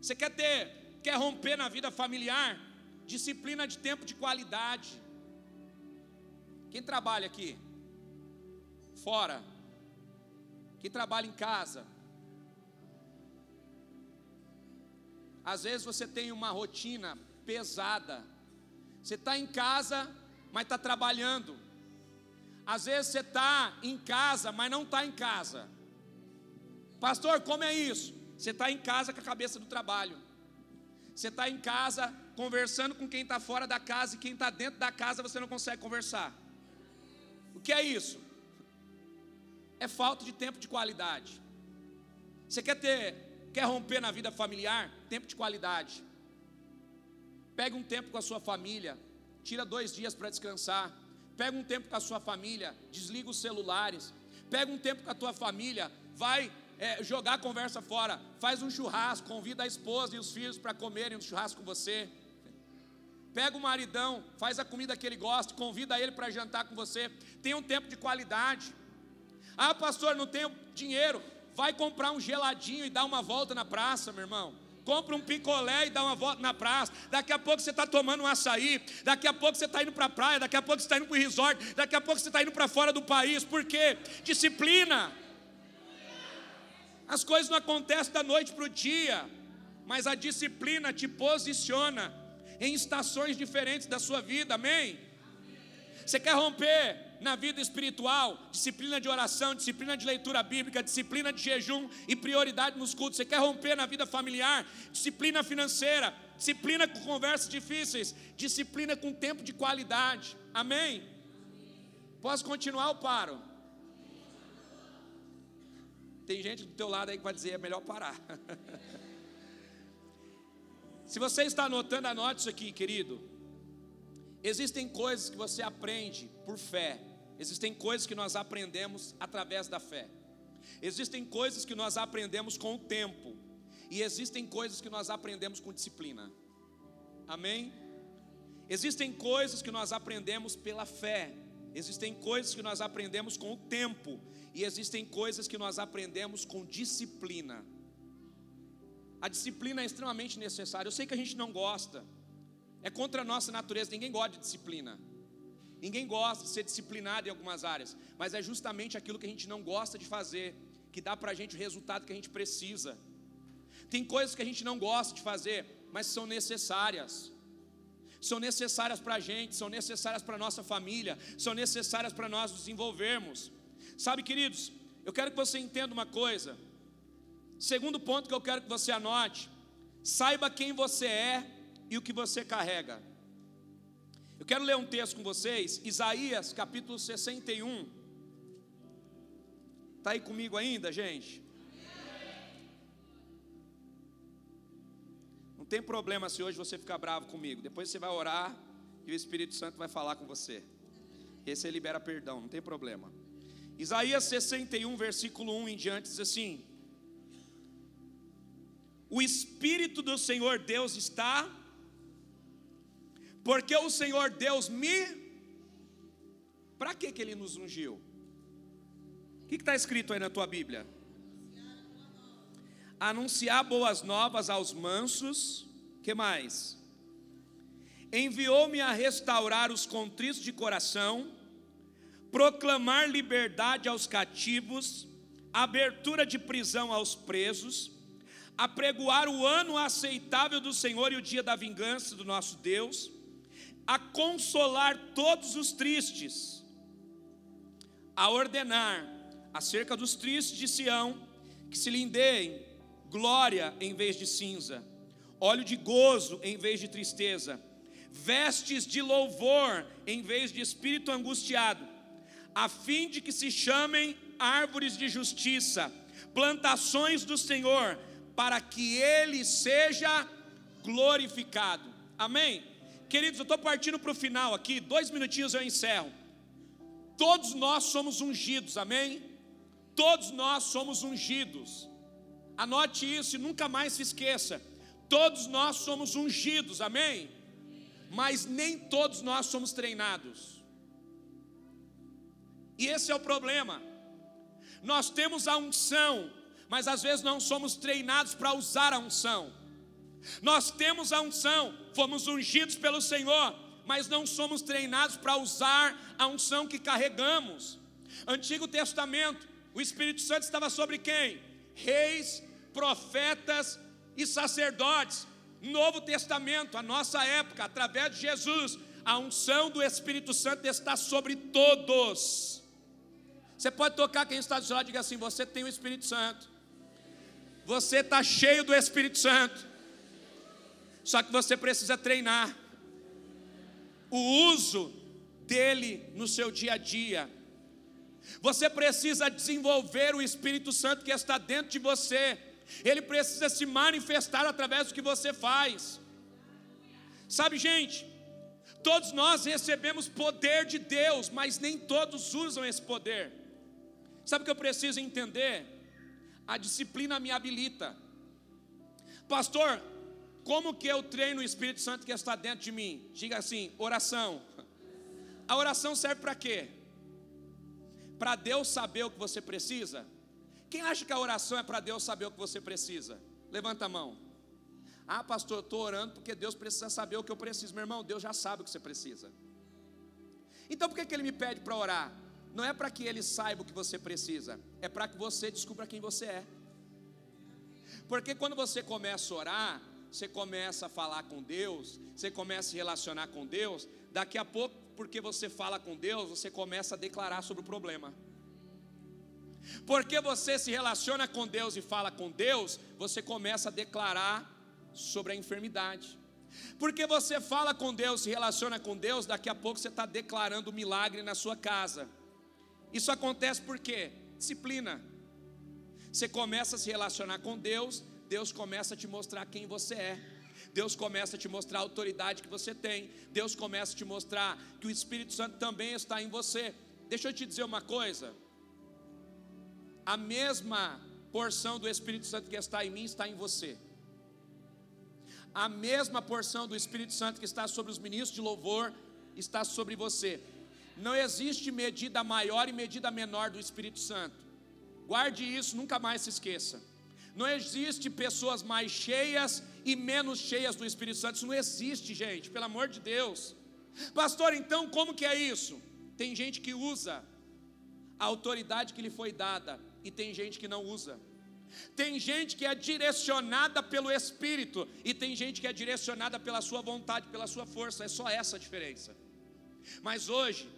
Você quer ter, quer romper na vida familiar? Disciplina de tempo de qualidade. Quem trabalha aqui? Fora. Quem trabalha em casa? Às vezes você tem uma rotina pesada. Você está em casa, mas está trabalhando. Às vezes você está em casa, mas não está em casa. Pastor, como é isso? Você está em casa com a cabeça do trabalho. Você está em casa conversando com quem está fora da casa e quem está dentro da casa você não consegue conversar. O que é isso? É falta de tempo de qualidade. Você quer ter, quer romper na vida familiar? Tempo de qualidade. Pega um tempo com a sua família, tira dois dias para descansar. Pega um tempo com a sua família, desliga os celulares. Pega um tempo com a tua família, vai é, jogar a conversa fora. Faz um churrasco, convida a esposa e os filhos para comerem um churrasco com você. Pega o maridão, faz a comida que ele gosta, convida ele para jantar com você. Tenha um tempo de qualidade. Ah, pastor, não tenho dinheiro. Vai comprar um geladinho e dá uma volta na praça, meu irmão compra um picolé e dá uma volta na praça. Daqui a pouco você está tomando um açaí. Daqui a pouco você está indo para a praia. Daqui a pouco você está indo para o resort. Daqui a pouco você está indo para fora do país. Por quê? Disciplina. As coisas não acontecem da noite para o dia, mas a disciplina te posiciona em estações diferentes da sua vida, amém? Você quer romper na vida espiritual, disciplina de oração, disciplina de leitura bíblica, disciplina de jejum e prioridade nos cultos. Você quer romper na vida familiar, disciplina financeira, disciplina com conversas difíceis, disciplina com tempo de qualidade. Amém? Posso continuar ou paro? Tem gente do teu lado aí que vai dizer é melhor parar. *laughs* Se você está anotando, anote isso aqui, querido. Existem coisas que você aprende por fé Existem coisas que nós aprendemos através da fé. Existem coisas que nós aprendemos com o tempo. E existem coisas que nós aprendemos com disciplina. Amém? Existem coisas que nós aprendemos pela fé, existem coisas que nós aprendemos com o tempo, e existem coisas que nós aprendemos com disciplina. A disciplina é extremamente necessária. Eu sei que a gente não gosta, é contra a nossa natureza, ninguém gosta de disciplina. Ninguém gosta de ser disciplinado em algumas áreas, mas é justamente aquilo que a gente não gosta de fazer que dá para a gente o resultado que a gente precisa. Tem coisas que a gente não gosta de fazer, mas são necessárias. São necessárias para a gente, são necessárias para a nossa família, são necessárias para nós nos desenvolvermos. Sabe, queridos, eu quero que você entenda uma coisa. Segundo ponto que eu quero que você anote: saiba quem você é e o que você carrega. Quero ler um texto com vocês, Isaías capítulo 61. Está aí comigo ainda, gente? Não tem problema se hoje você ficar bravo comigo. Depois você vai orar e o Espírito Santo vai falar com você. E aí você libera perdão, não tem problema. Isaías 61, versículo 1 em diante, diz assim: O Espírito do Senhor Deus está porque o Senhor Deus me. Para que, ele nos ungiu? O que está escrito aí na tua Bíblia? Anunciar boas novas aos mansos. que mais? Enviou-me a restaurar os contritos de coração, proclamar liberdade aos cativos, abertura de prisão aos presos, apregoar o ano aceitável do Senhor e o dia da vingança do nosso Deus a consolar todos os tristes, a ordenar acerca dos tristes de Sião, que se lhe glória em vez de cinza, óleo de gozo em vez de tristeza, vestes de louvor em vez de espírito angustiado, a fim de que se chamem árvores de justiça, plantações do Senhor, para que ele seja glorificado. Amém? Queridos, eu estou partindo para o final aqui, dois minutinhos eu encerro. Todos nós somos ungidos, amém? Todos nós somos ungidos. Anote isso e nunca mais se esqueça. Todos nós somos ungidos, amém? Mas nem todos nós somos treinados. E esse é o problema. Nós temos a unção, mas às vezes não somos treinados para usar a unção. Nós temos a unção, fomos ungidos pelo Senhor, mas não somos treinados para usar a unção que carregamos. Antigo Testamento, o Espírito Santo estava sobre quem? Reis, profetas e sacerdotes. Novo Testamento, a nossa época, através de Jesus, a unção do Espírito Santo está sobre todos. Você pode tocar quem está do seu lado e diga assim: Você tem o Espírito Santo. Você está cheio do Espírito Santo. Só que você precisa treinar o uso dele no seu dia a dia. Você precisa desenvolver o Espírito Santo que está dentro de você. Ele precisa se manifestar através do que você faz. Sabe, gente, todos nós recebemos poder de Deus, mas nem todos usam esse poder. Sabe o que eu preciso entender? A disciplina me habilita. Pastor, como que eu treino o Espírito Santo que está dentro de mim? Diga assim: oração. A oração serve para quê? Para Deus saber o que você precisa? Quem acha que a oração é para Deus saber o que você precisa? Levanta a mão. Ah, pastor, eu estou orando porque Deus precisa saber o que eu preciso. Meu irmão, Deus já sabe o que você precisa. Então por que, que Ele me pede para orar? Não é para que Ele saiba o que você precisa, é para que você descubra quem você é. Porque quando você começa a orar, você começa a falar com Deus, você começa a se relacionar com Deus, daqui a pouco, porque você fala com Deus, você começa a declarar sobre o problema. Porque você se relaciona com Deus e fala com Deus, você começa a declarar sobre a enfermidade. Porque você fala com Deus, se relaciona com Deus, daqui a pouco você está declarando milagre na sua casa. Isso acontece por quê? Disciplina. Você começa a se relacionar com Deus, Deus começa a te mostrar quem você é. Deus começa a te mostrar a autoridade que você tem. Deus começa a te mostrar que o Espírito Santo também está em você. Deixa eu te dizer uma coisa. A mesma porção do Espírito Santo que está em mim está em você. a mesma porção do Espírito Santo que está sobre os ministros de louvor está sobre você. Não existe medida maior e medida menor do Espírito Santo. Guarde isso, nunca mais se esqueça. Não existe pessoas mais cheias e menos cheias do Espírito Santo. Isso não existe, gente, pelo amor de Deus. Pastor, então como que é isso? Tem gente que usa a autoridade que lhe foi dada e tem gente que não usa. Tem gente que é direcionada pelo Espírito e tem gente que é direcionada pela sua vontade, pela sua força. É só essa a diferença. Mas hoje,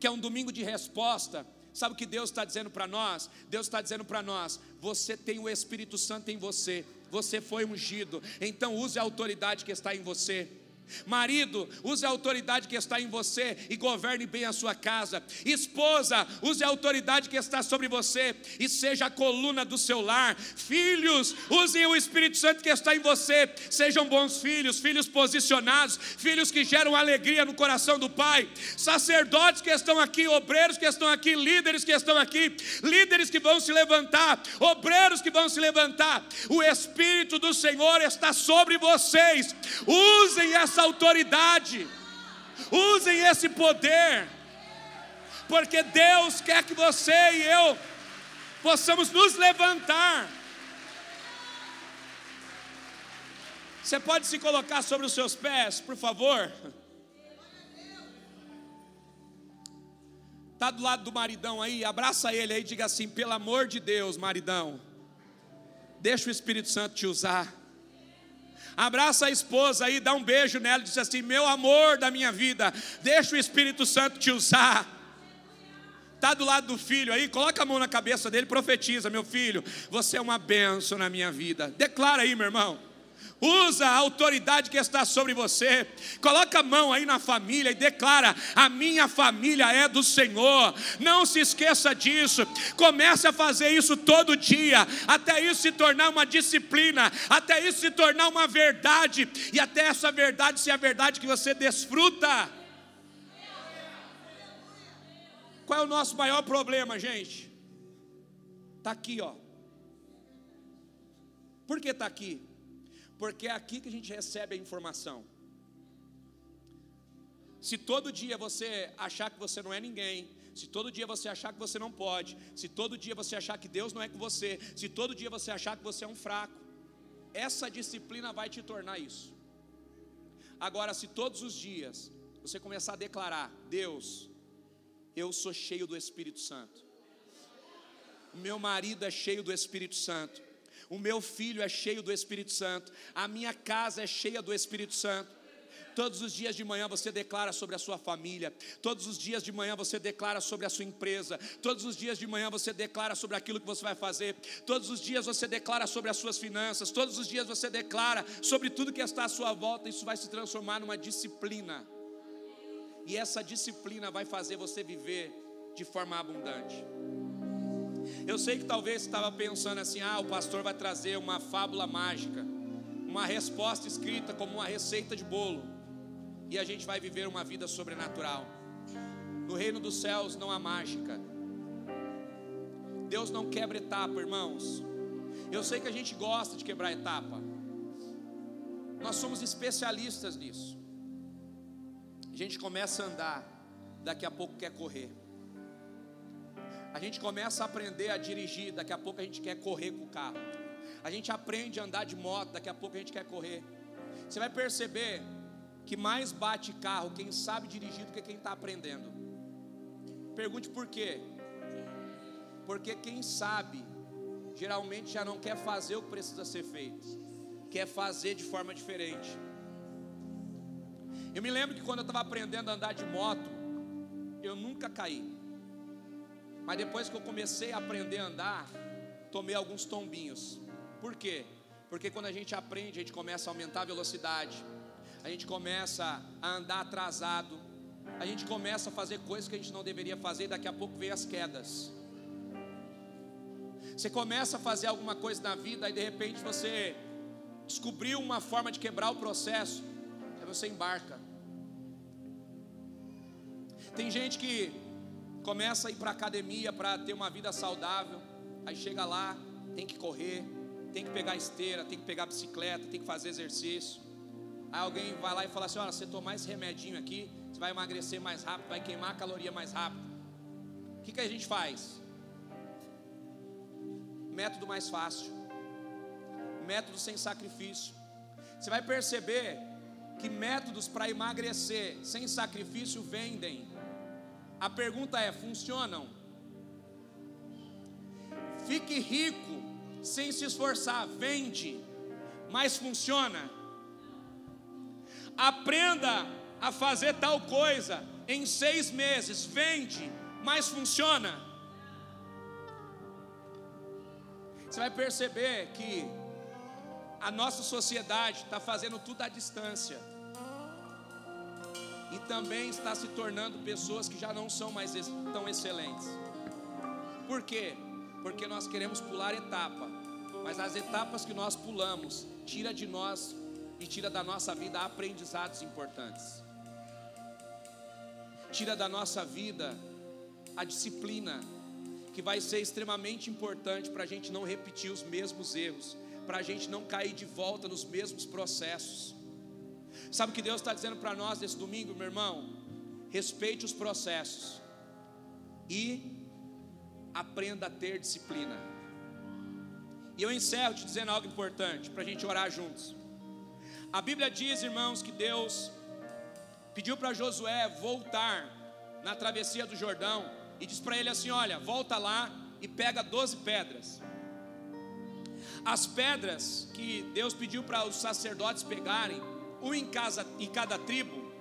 que é um domingo de resposta, sabe o que Deus está dizendo para nós? Deus está dizendo para nós: você tem o Espírito Santo em você, você foi ungido, então use a autoridade que está em você. Marido, use a autoridade que está em você e governe bem a sua casa. Esposa, use a autoridade que está sobre você e seja a coluna do seu lar. Filhos, usem o Espírito Santo que está em você. Sejam bons filhos, filhos posicionados, filhos que geram alegria no coração do Pai. Sacerdotes que estão aqui, obreiros que estão aqui, líderes que estão aqui, líderes que vão se levantar, obreiros que vão se levantar. O Espírito do Senhor está sobre vocês. Usem essa essa autoridade, usem esse poder, porque Deus quer que você e eu possamos nos levantar. Você pode se colocar sobre os seus pés, por favor? Está do lado do maridão aí, abraça ele aí e diga assim: pelo amor de Deus, maridão, deixa o Espírito Santo te usar. Abraça a esposa aí, dá um beijo nela e diz assim: Meu amor da minha vida, deixa o Espírito Santo te usar. Está do lado do filho aí, coloca a mão na cabeça dele, profetiza, meu filho, você é uma benção na minha vida. Declara aí, meu irmão usa a autoridade que está sobre você, coloca a mão aí na família e declara: a minha família é do Senhor. Não se esqueça disso. Comece a fazer isso todo dia, até isso se tornar uma disciplina, até isso se tornar uma verdade, e até essa verdade ser a verdade que você desfruta. Qual é o nosso maior problema, gente? Está aqui, ó. Por que está aqui? Porque é aqui que a gente recebe a informação. Se todo dia você achar que você não é ninguém, se todo dia você achar que você não pode, se todo dia você achar que Deus não é com você, se todo dia você achar que você é um fraco, essa disciplina vai te tornar isso. Agora, se todos os dias você começar a declarar: Deus, eu sou cheio do Espírito Santo, meu marido é cheio do Espírito Santo, o meu filho é cheio do Espírito Santo, a minha casa é cheia do Espírito Santo. Todos os dias de manhã você declara sobre a sua família, todos os dias de manhã você declara sobre a sua empresa, todos os dias de manhã você declara sobre aquilo que você vai fazer, todos os dias você declara sobre as suas finanças, todos os dias você declara sobre tudo que está à sua volta, isso vai se transformar numa disciplina. E essa disciplina vai fazer você viver de forma abundante. Eu sei que talvez você estava pensando assim: ah, o pastor vai trazer uma fábula mágica, uma resposta escrita como uma receita de bolo, e a gente vai viver uma vida sobrenatural. No reino dos céus não há mágica. Deus não quebra etapa, irmãos. Eu sei que a gente gosta de quebrar etapa. Nós somos especialistas nisso. A gente começa a andar, daqui a pouco quer correr. A gente começa a aprender a dirigir, daqui a pouco a gente quer correr com o carro. A gente aprende a andar de moto, daqui a pouco a gente quer correr. Você vai perceber que mais bate carro quem sabe dirigir do que quem está aprendendo. Pergunte por quê? Porque quem sabe geralmente já não quer fazer o que precisa ser feito, quer fazer de forma diferente. Eu me lembro que quando eu estava aprendendo a andar de moto, eu nunca caí. Mas depois que eu comecei a aprender a andar, tomei alguns tombinhos. Por quê? Porque quando a gente aprende, a gente começa a aumentar a velocidade, a gente começa a andar atrasado, a gente começa a fazer coisas que a gente não deveria fazer, e daqui a pouco vem as quedas. Você começa a fazer alguma coisa na vida e de repente você descobriu uma forma de quebrar o processo, aí você embarca. Tem gente que começa a ir para academia para ter uma vida saudável, aí chega lá, tem que correr, tem que pegar esteira, tem que pegar bicicleta, tem que fazer exercício. Aí alguém vai lá e fala assim: olha, você tomar esse remedinho aqui, você vai emagrecer mais rápido, vai queimar a caloria mais rápido. O que, que a gente faz? Método mais fácil, método sem sacrifício. Você vai perceber que métodos para emagrecer sem sacrifício vendem. A pergunta é: funcionam? Fique rico sem se esforçar, vende, mas funciona. Aprenda a fazer tal coisa em seis meses, vende, mas funciona. Você vai perceber que a nossa sociedade está fazendo tudo à distância e também está se tornando pessoas que já não são mais tão excelentes. Por quê? Porque nós queremos pular etapa, mas as etapas que nós pulamos tira de nós e tira da nossa vida aprendizados importantes. Tira da nossa vida a disciplina, que vai ser extremamente importante para a gente não repetir os mesmos erros, para a gente não cair de volta nos mesmos processos. Sabe o que Deus está dizendo para nós nesse domingo, meu irmão? Respeite os processos e aprenda a ter disciplina. E eu encerro te dizendo algo importante para a gente orar juntos. A Bíblia diz, irmãos, que Deus pediu para Josué voltar na travessia do Jordão e diz para ele assim: Olha, volta lá e pega 12 pedras. As pedras que Deus pediu para os sacerdotes pegarem, um em, casa, em cada tribo,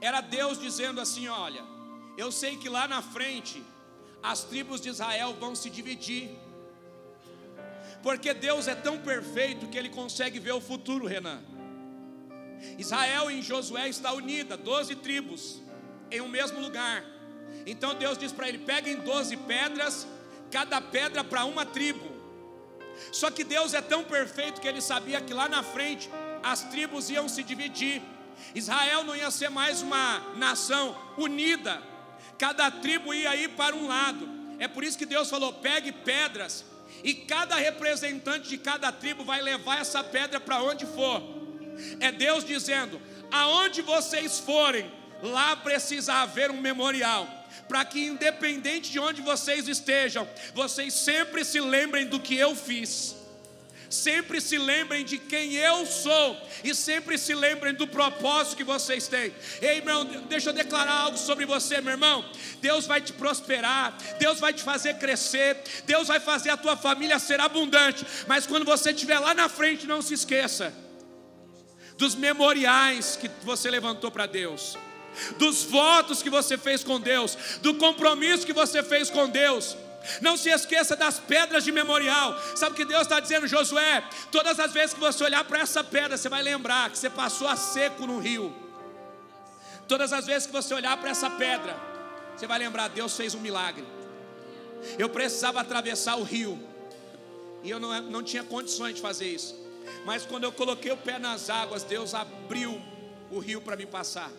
era Deus dizendo assim: Olha, eu sei que lá na frente as tribos de Israel vão se dividir, porque Deus é tão perfeito que Ele consegue ver o futuro, Renan. Israel em Josué está unida, doze tribos em um mesmo lugar. Então Deus diz para ele: peguem doze pedras, cada pedra para uma tribo. Só que Deus é tão perfeito que ele sabia que lá na frente as tribos iam se dividir. Israel não ia ser mais uma nação unida, cada tribo ia ir para um lado. É por isso que Deus falou: pegue pedras, e cada representante de cada tribo vai levar essa pedra para onde for. É Deus dizendo: aonde vocês forem, lá precisa haver um memorial. Para que, independente de onde vocês estejam, vocês sempre se lembrem do que eu fiz sempre se lembrem de quem eu sou e sempre se lembrem do propósito que vocês têm. Ei, irmão, deixa eu declarar algo sobre você, meu irmão. Deus vai te prosperar, Deus vai te fazer crescer, Deus vai fazer a tua família ser abundante. Mas quando você estiver lá na frente, não se esqueça dos memoriais que você levantou para Deus, dos votos que você fez com Deus, do compromisso que você fez com Deus. Não se esqueça das pedras de memorial. Sabe o que Deus está dizendo, Josué? Todas as vezes que você olhar para essa pedra, você vai lembrar que você passou a seco no rio. Todas as vezes que você olhar para essa pedra, você vai lembrar: Deus fez um milagre. Eu precisava atravessar o rio, e eu não, não tinha condições de fazer isso. Mas quando eu coloquei o pé nas águas, Deus abriu o rio para me passar.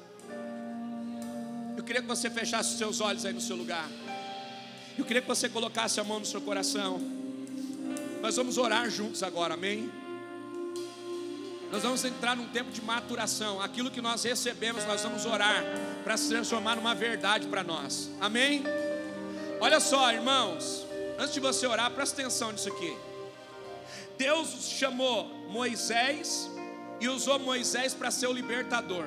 Eu queria que você fechasse os seus olhos aí no seu lugar. Eu queria que você colocasse a mão no seu coração. Nós vamos orar juntos agora, amém? Nós vamos entrar num tempo de maturação. Aquilo que nós recebemos, nós vamos orar para se transformar numa verdade para nós. Amém? Olha só, irmãos. Antes de você orar, presta atenção nisso aqui. Deus chamou Moisés e usou Moisés para ser o libertador.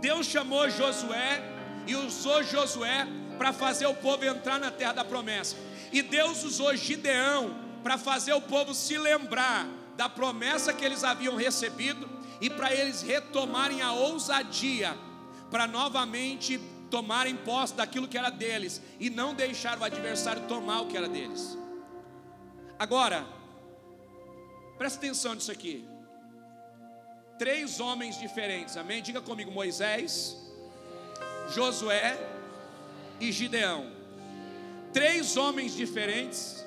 Deus chamou Josué e usou Josué para fazer o povo entrar na terra da promessa. E Deus usou Gideão para fazer o povo se lembrar da promessa que eles haviam recebido e para eles retomarem a ousadia para novamente tomarem posse daquilo que era deles e não deixar o adversário tomar o que era deles. Agora, Presta atenção nisso aqui. Três homens diferentes, amém? Diga comigo: Moisés, Josué e Gideão. Três homens diferentes,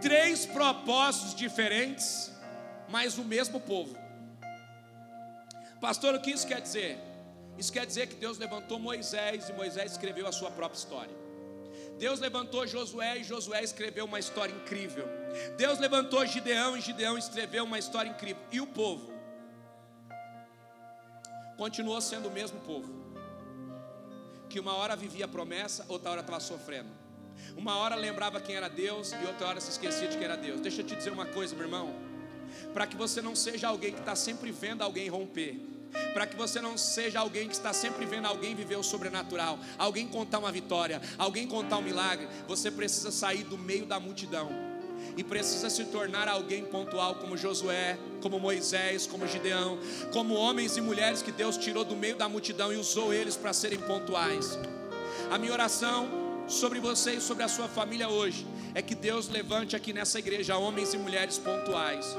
três propósitos diferentes, mas o mesmo povo. Pastor, o que isso quer dizer? Isso quer dizer que Deus levantou Moisés e Moisés escreveu a sua própria história. Deus levantou Josué e Josué escreveu uma história incrível. Deus levantou Gideão e Gideão escreveu uma história incrível. E o povo? continuou sendo o mesmo povo. Que uma hora vivia a promessa, outra hora estava sofrendo. Uma hora lembrava quem era Deus e outra hora se esquecia de quem era Deus. Deixa eu te dizer uma coisa, meu irmão. Para que você não seja alguém que está sempre vendo alguém romper. Para que você não seja alguém que está sempre vendo alguém viver o sobrenatural, alguém contar uma vitória, alguém contar um milagre, você precisa sair do meio da multidão e precisa se tornar alguém pontual como Josué, como Moisés, como Gideão, como homens e mulheres que Deus tirou do meio da multidão e usou eles para serem pontuais. A minha oração sobre você e sobre a sua família hoje é que Deus levante aqui nessa igreja homens e mulheres pontuais,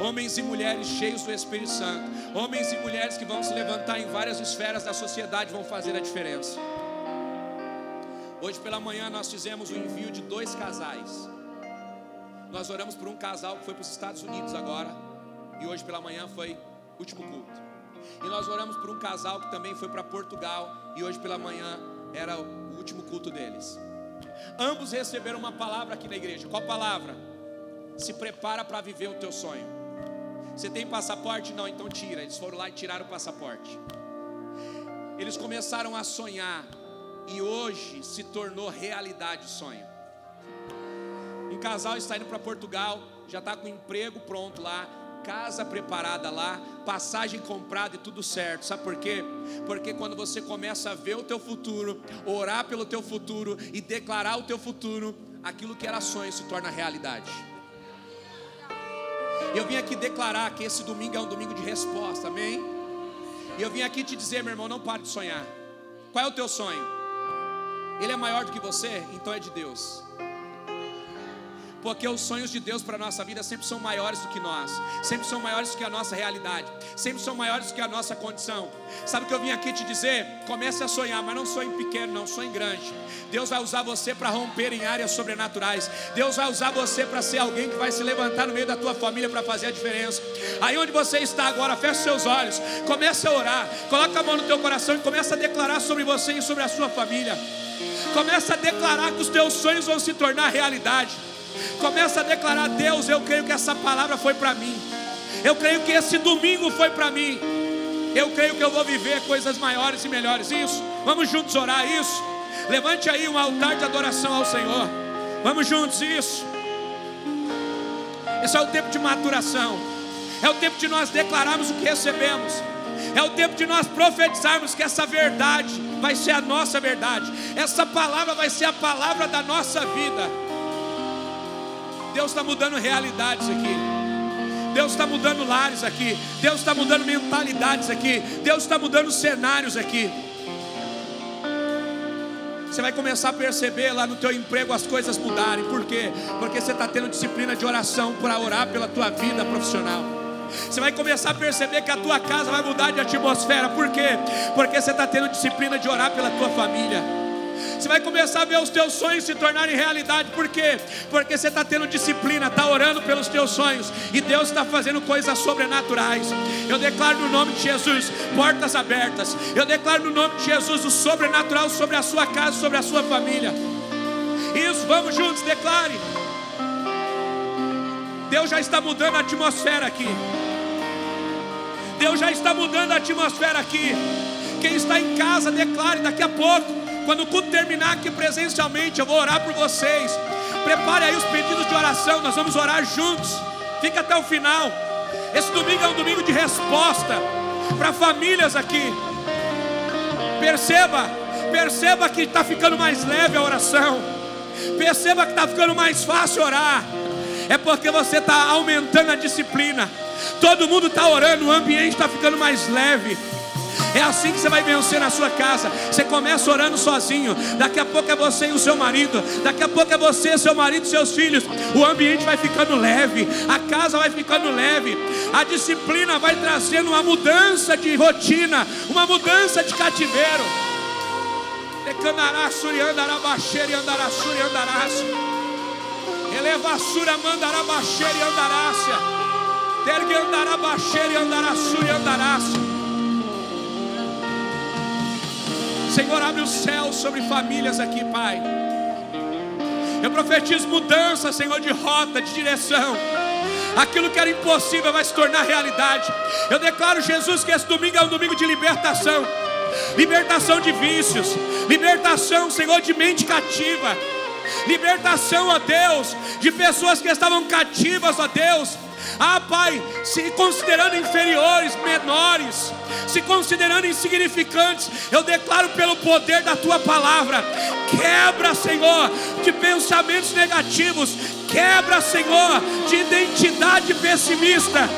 homens e mulheres cheios do Espírito Santo, homens e mulheres que vão se levantar em várias esferas da sociedade, vão fazer a diferença. Hoje pela manhã nós fizemos o envio de dois casais. Nós oramos por um casal que foi para os Estados Unidos agora, e hoje pela manhã foi último culto. E nós oramos por um casal que também foi para Portugal, e hoje pela manhã era o último culto deles. Ambos receberam uma palavra aqui na igreja. Qual palavra? Se prepara para viver o teu sonho. Você tem passaporte? Não, então tira. Eles foram lá e tiraram o passaporte. Eles começaram a sonhar e hoje se tornou realidade o sonho. Um casal está indo para Portugal, já está com emprego pronto lá, casa preparada lá, passagem comprada e tudo certo. Sabe por quê? Porque quando você começa a ver o teu futuro, orar pelo teu futuro e declarar o teu futuro, aquilo que era sonho se torna realidade. Eu vim aqui declarar que esse domingo é um domingo de resposta, amém? E eu vim aqui te dizer, meu irmão, não pare de sonhar. Qual é o teu sonho? Ele é maior do que você, então é de Deus porque os sonhos de Deus para a nossa vida sempre são maiores do que nós, sempre são maiores do que a nossa realidade, sempre são maiores do que a nossa condição. Sabe o que eu vim aqui te dizer? Comece a sonhar, mas não sonhe pequeno, não sonhe grande. Deus vai usar você para romper em áreas sobrenaturais. Deus vai usar você para ser alguém que vai se levantar no meio da tua família para fazer a diferença. Aí onde você está agora, feche seus olhos, comece a orar, coloca a mão no teu coração e comece a declarar sobre você e sobre a sua família. Comece a declarar que os teus sonhos vão se tornar realidade. Começa a declarar: Deus, eu creio que essa palavra foi para mim. Eu creio que esse domingo foi para mim. Eu creio que eu vou viver coisas maiores e melhores. Isso. Vamos juntos orar isso. Levante aí um altar de adoração ao Senhor. Vamos juntos isso. Esse é o tempo de maturação. É o tempo de nós declararmos o que recebemos. É o tempo de nós profetizarmos que essa verdade vai ser a nossa verdade. Essa palavra vai ser a palavra da nossa vida. Deus está mudando realidades aqui. Deus está mudando lares aqui. Deus está mudando mentalidades aqui. Deus está mudando cenários aqui. Você vai começar a perceber lá no teu emprego as coisas mudarem. Por quê? Porque você está tendo disciplina de oração para orar pela tua vida profissional. Você vai começar a perceber que a tua casa vai mudar de atmosfera. Por quê? Porque você está tendo disciplina de orar pela tua família. Você vai começar a ver os teus sonhos se tornarem realidade. Por quê? Porque você está tendo disciplina, está orando pelos teus sonhos. E Deus está fazendo coisas sobrenaturais. Eu declaro no nome de Jesus portas abertas. Eu declaro no nome de Jesus o sobrenatural sobre a sua casa, sobre a sua família. Isso, vamos juntos, declare. Deus já está mudando a atmosfera aqui. Deus já está mudando a atmosfera aqui. Quem está em casa, declare daqui a pouco. Quando o culto terminar aqui presencialmente, eu vou orar por vocês. Prepare aí os pedidos de oração, nós vamos orar juntos. Fica até o final. Esse domingo é um domingo de resposta para famílias aqui. Perceba, perceba que está ficando mais leve a oração. Perceba que está ficando mais fácil orar. É porque você está aumentando a disciplina. Todo mundo está orando, o ambiente está ficando mais leve. É assim que você vai vencer na sua casa. Você começa orando sozinho. Daqui a pouco é você e o seu marido. Daqui a pouco é você, seu marido e seus filhos. O ambiente vai ficando leve. A casa vai ficando leve. A disciplina vai trazendo uma mudança de rotina, uma mudança de cativeiro. Elevassura mandarabaxeira e andarácia. Tergue andarabaxeira e andarassura e andarácia. Senhor, abre o céu sobre famílias aqui, Pai. Eu profetizo mudança, Senhor, de rota, de direção. Aquilo que era impossível vai se tornar realidade. Eu declaro, Jesus, que esse domingo é um domingo de libertação libertação de vícios, libertação, Senhor, de mente cativa, libertação, ó Deus, de pessoas que estavam cativas, ó Deus. Ah, Pai, se considerando inferiores, menores, se considerando insignificantes, eu declaro pelo poder da tua palavra: quebra, Senhor, de pensamentos negativos, quebra, Senhor, de identidade pessimista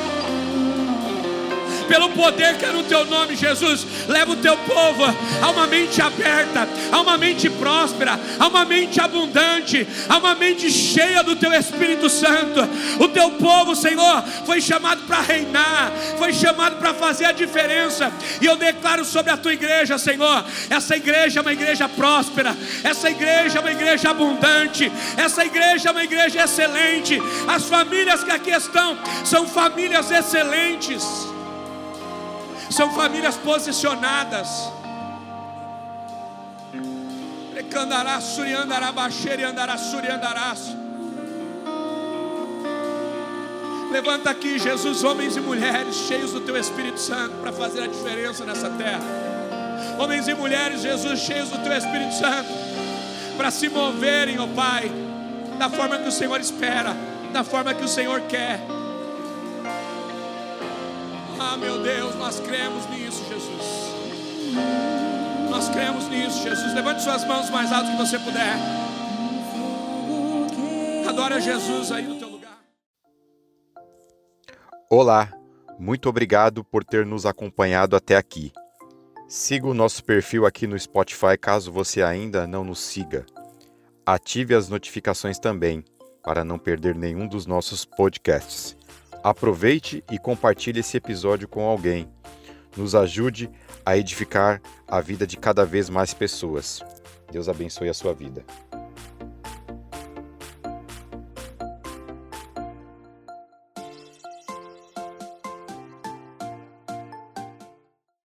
pelo poder que é no teu nome, Jesus. Leva o teu povo a uma mente aberta, a uma mente próspera, a uma mente abundante, a uma mente cheia do teu Espírito Santo. O teu povo, Senhor, foi chamado para reinar, foi chamado para fazer a diferença. E eu declaro sobre a tua igreja, Senhor, essa igreja é uma igreja próspera, essa igreja é uma igreja abundante, essa igreja é uma igreja excelente. As famílias que aqui estão são famílias excelentes são famílias posicionadas. Levanta aqui, Jesus, homens e mulheres cheios do Teu Espírito Santo para fazer a diferença nessa terra. Homens e mulheres, Jesus, cheios do Teu Espírito Santo para se moverem, ó Pai, da forma que o Senhor espera, da forma que o Senhor quer. Ah, meu Deus, nós cremos nisso, Jesus. Nós cremos nisso, Jesus. Levante suas mãos mais alto que você puder. Adora Jesus aí no teu lugar. Olá, muito obrigado por ter nos acompanhado até aqui. Siga o nosso perfil aqui no Spotify caso você ainda não nos siga. Ative as notificações também para não perder nenhum dos nossos podcasts. Aproveite e compartilhe esse episódio com alguém. Nos ajude a edificar a vida de cada vez mais pessoas. Deus abençoe a sua vida.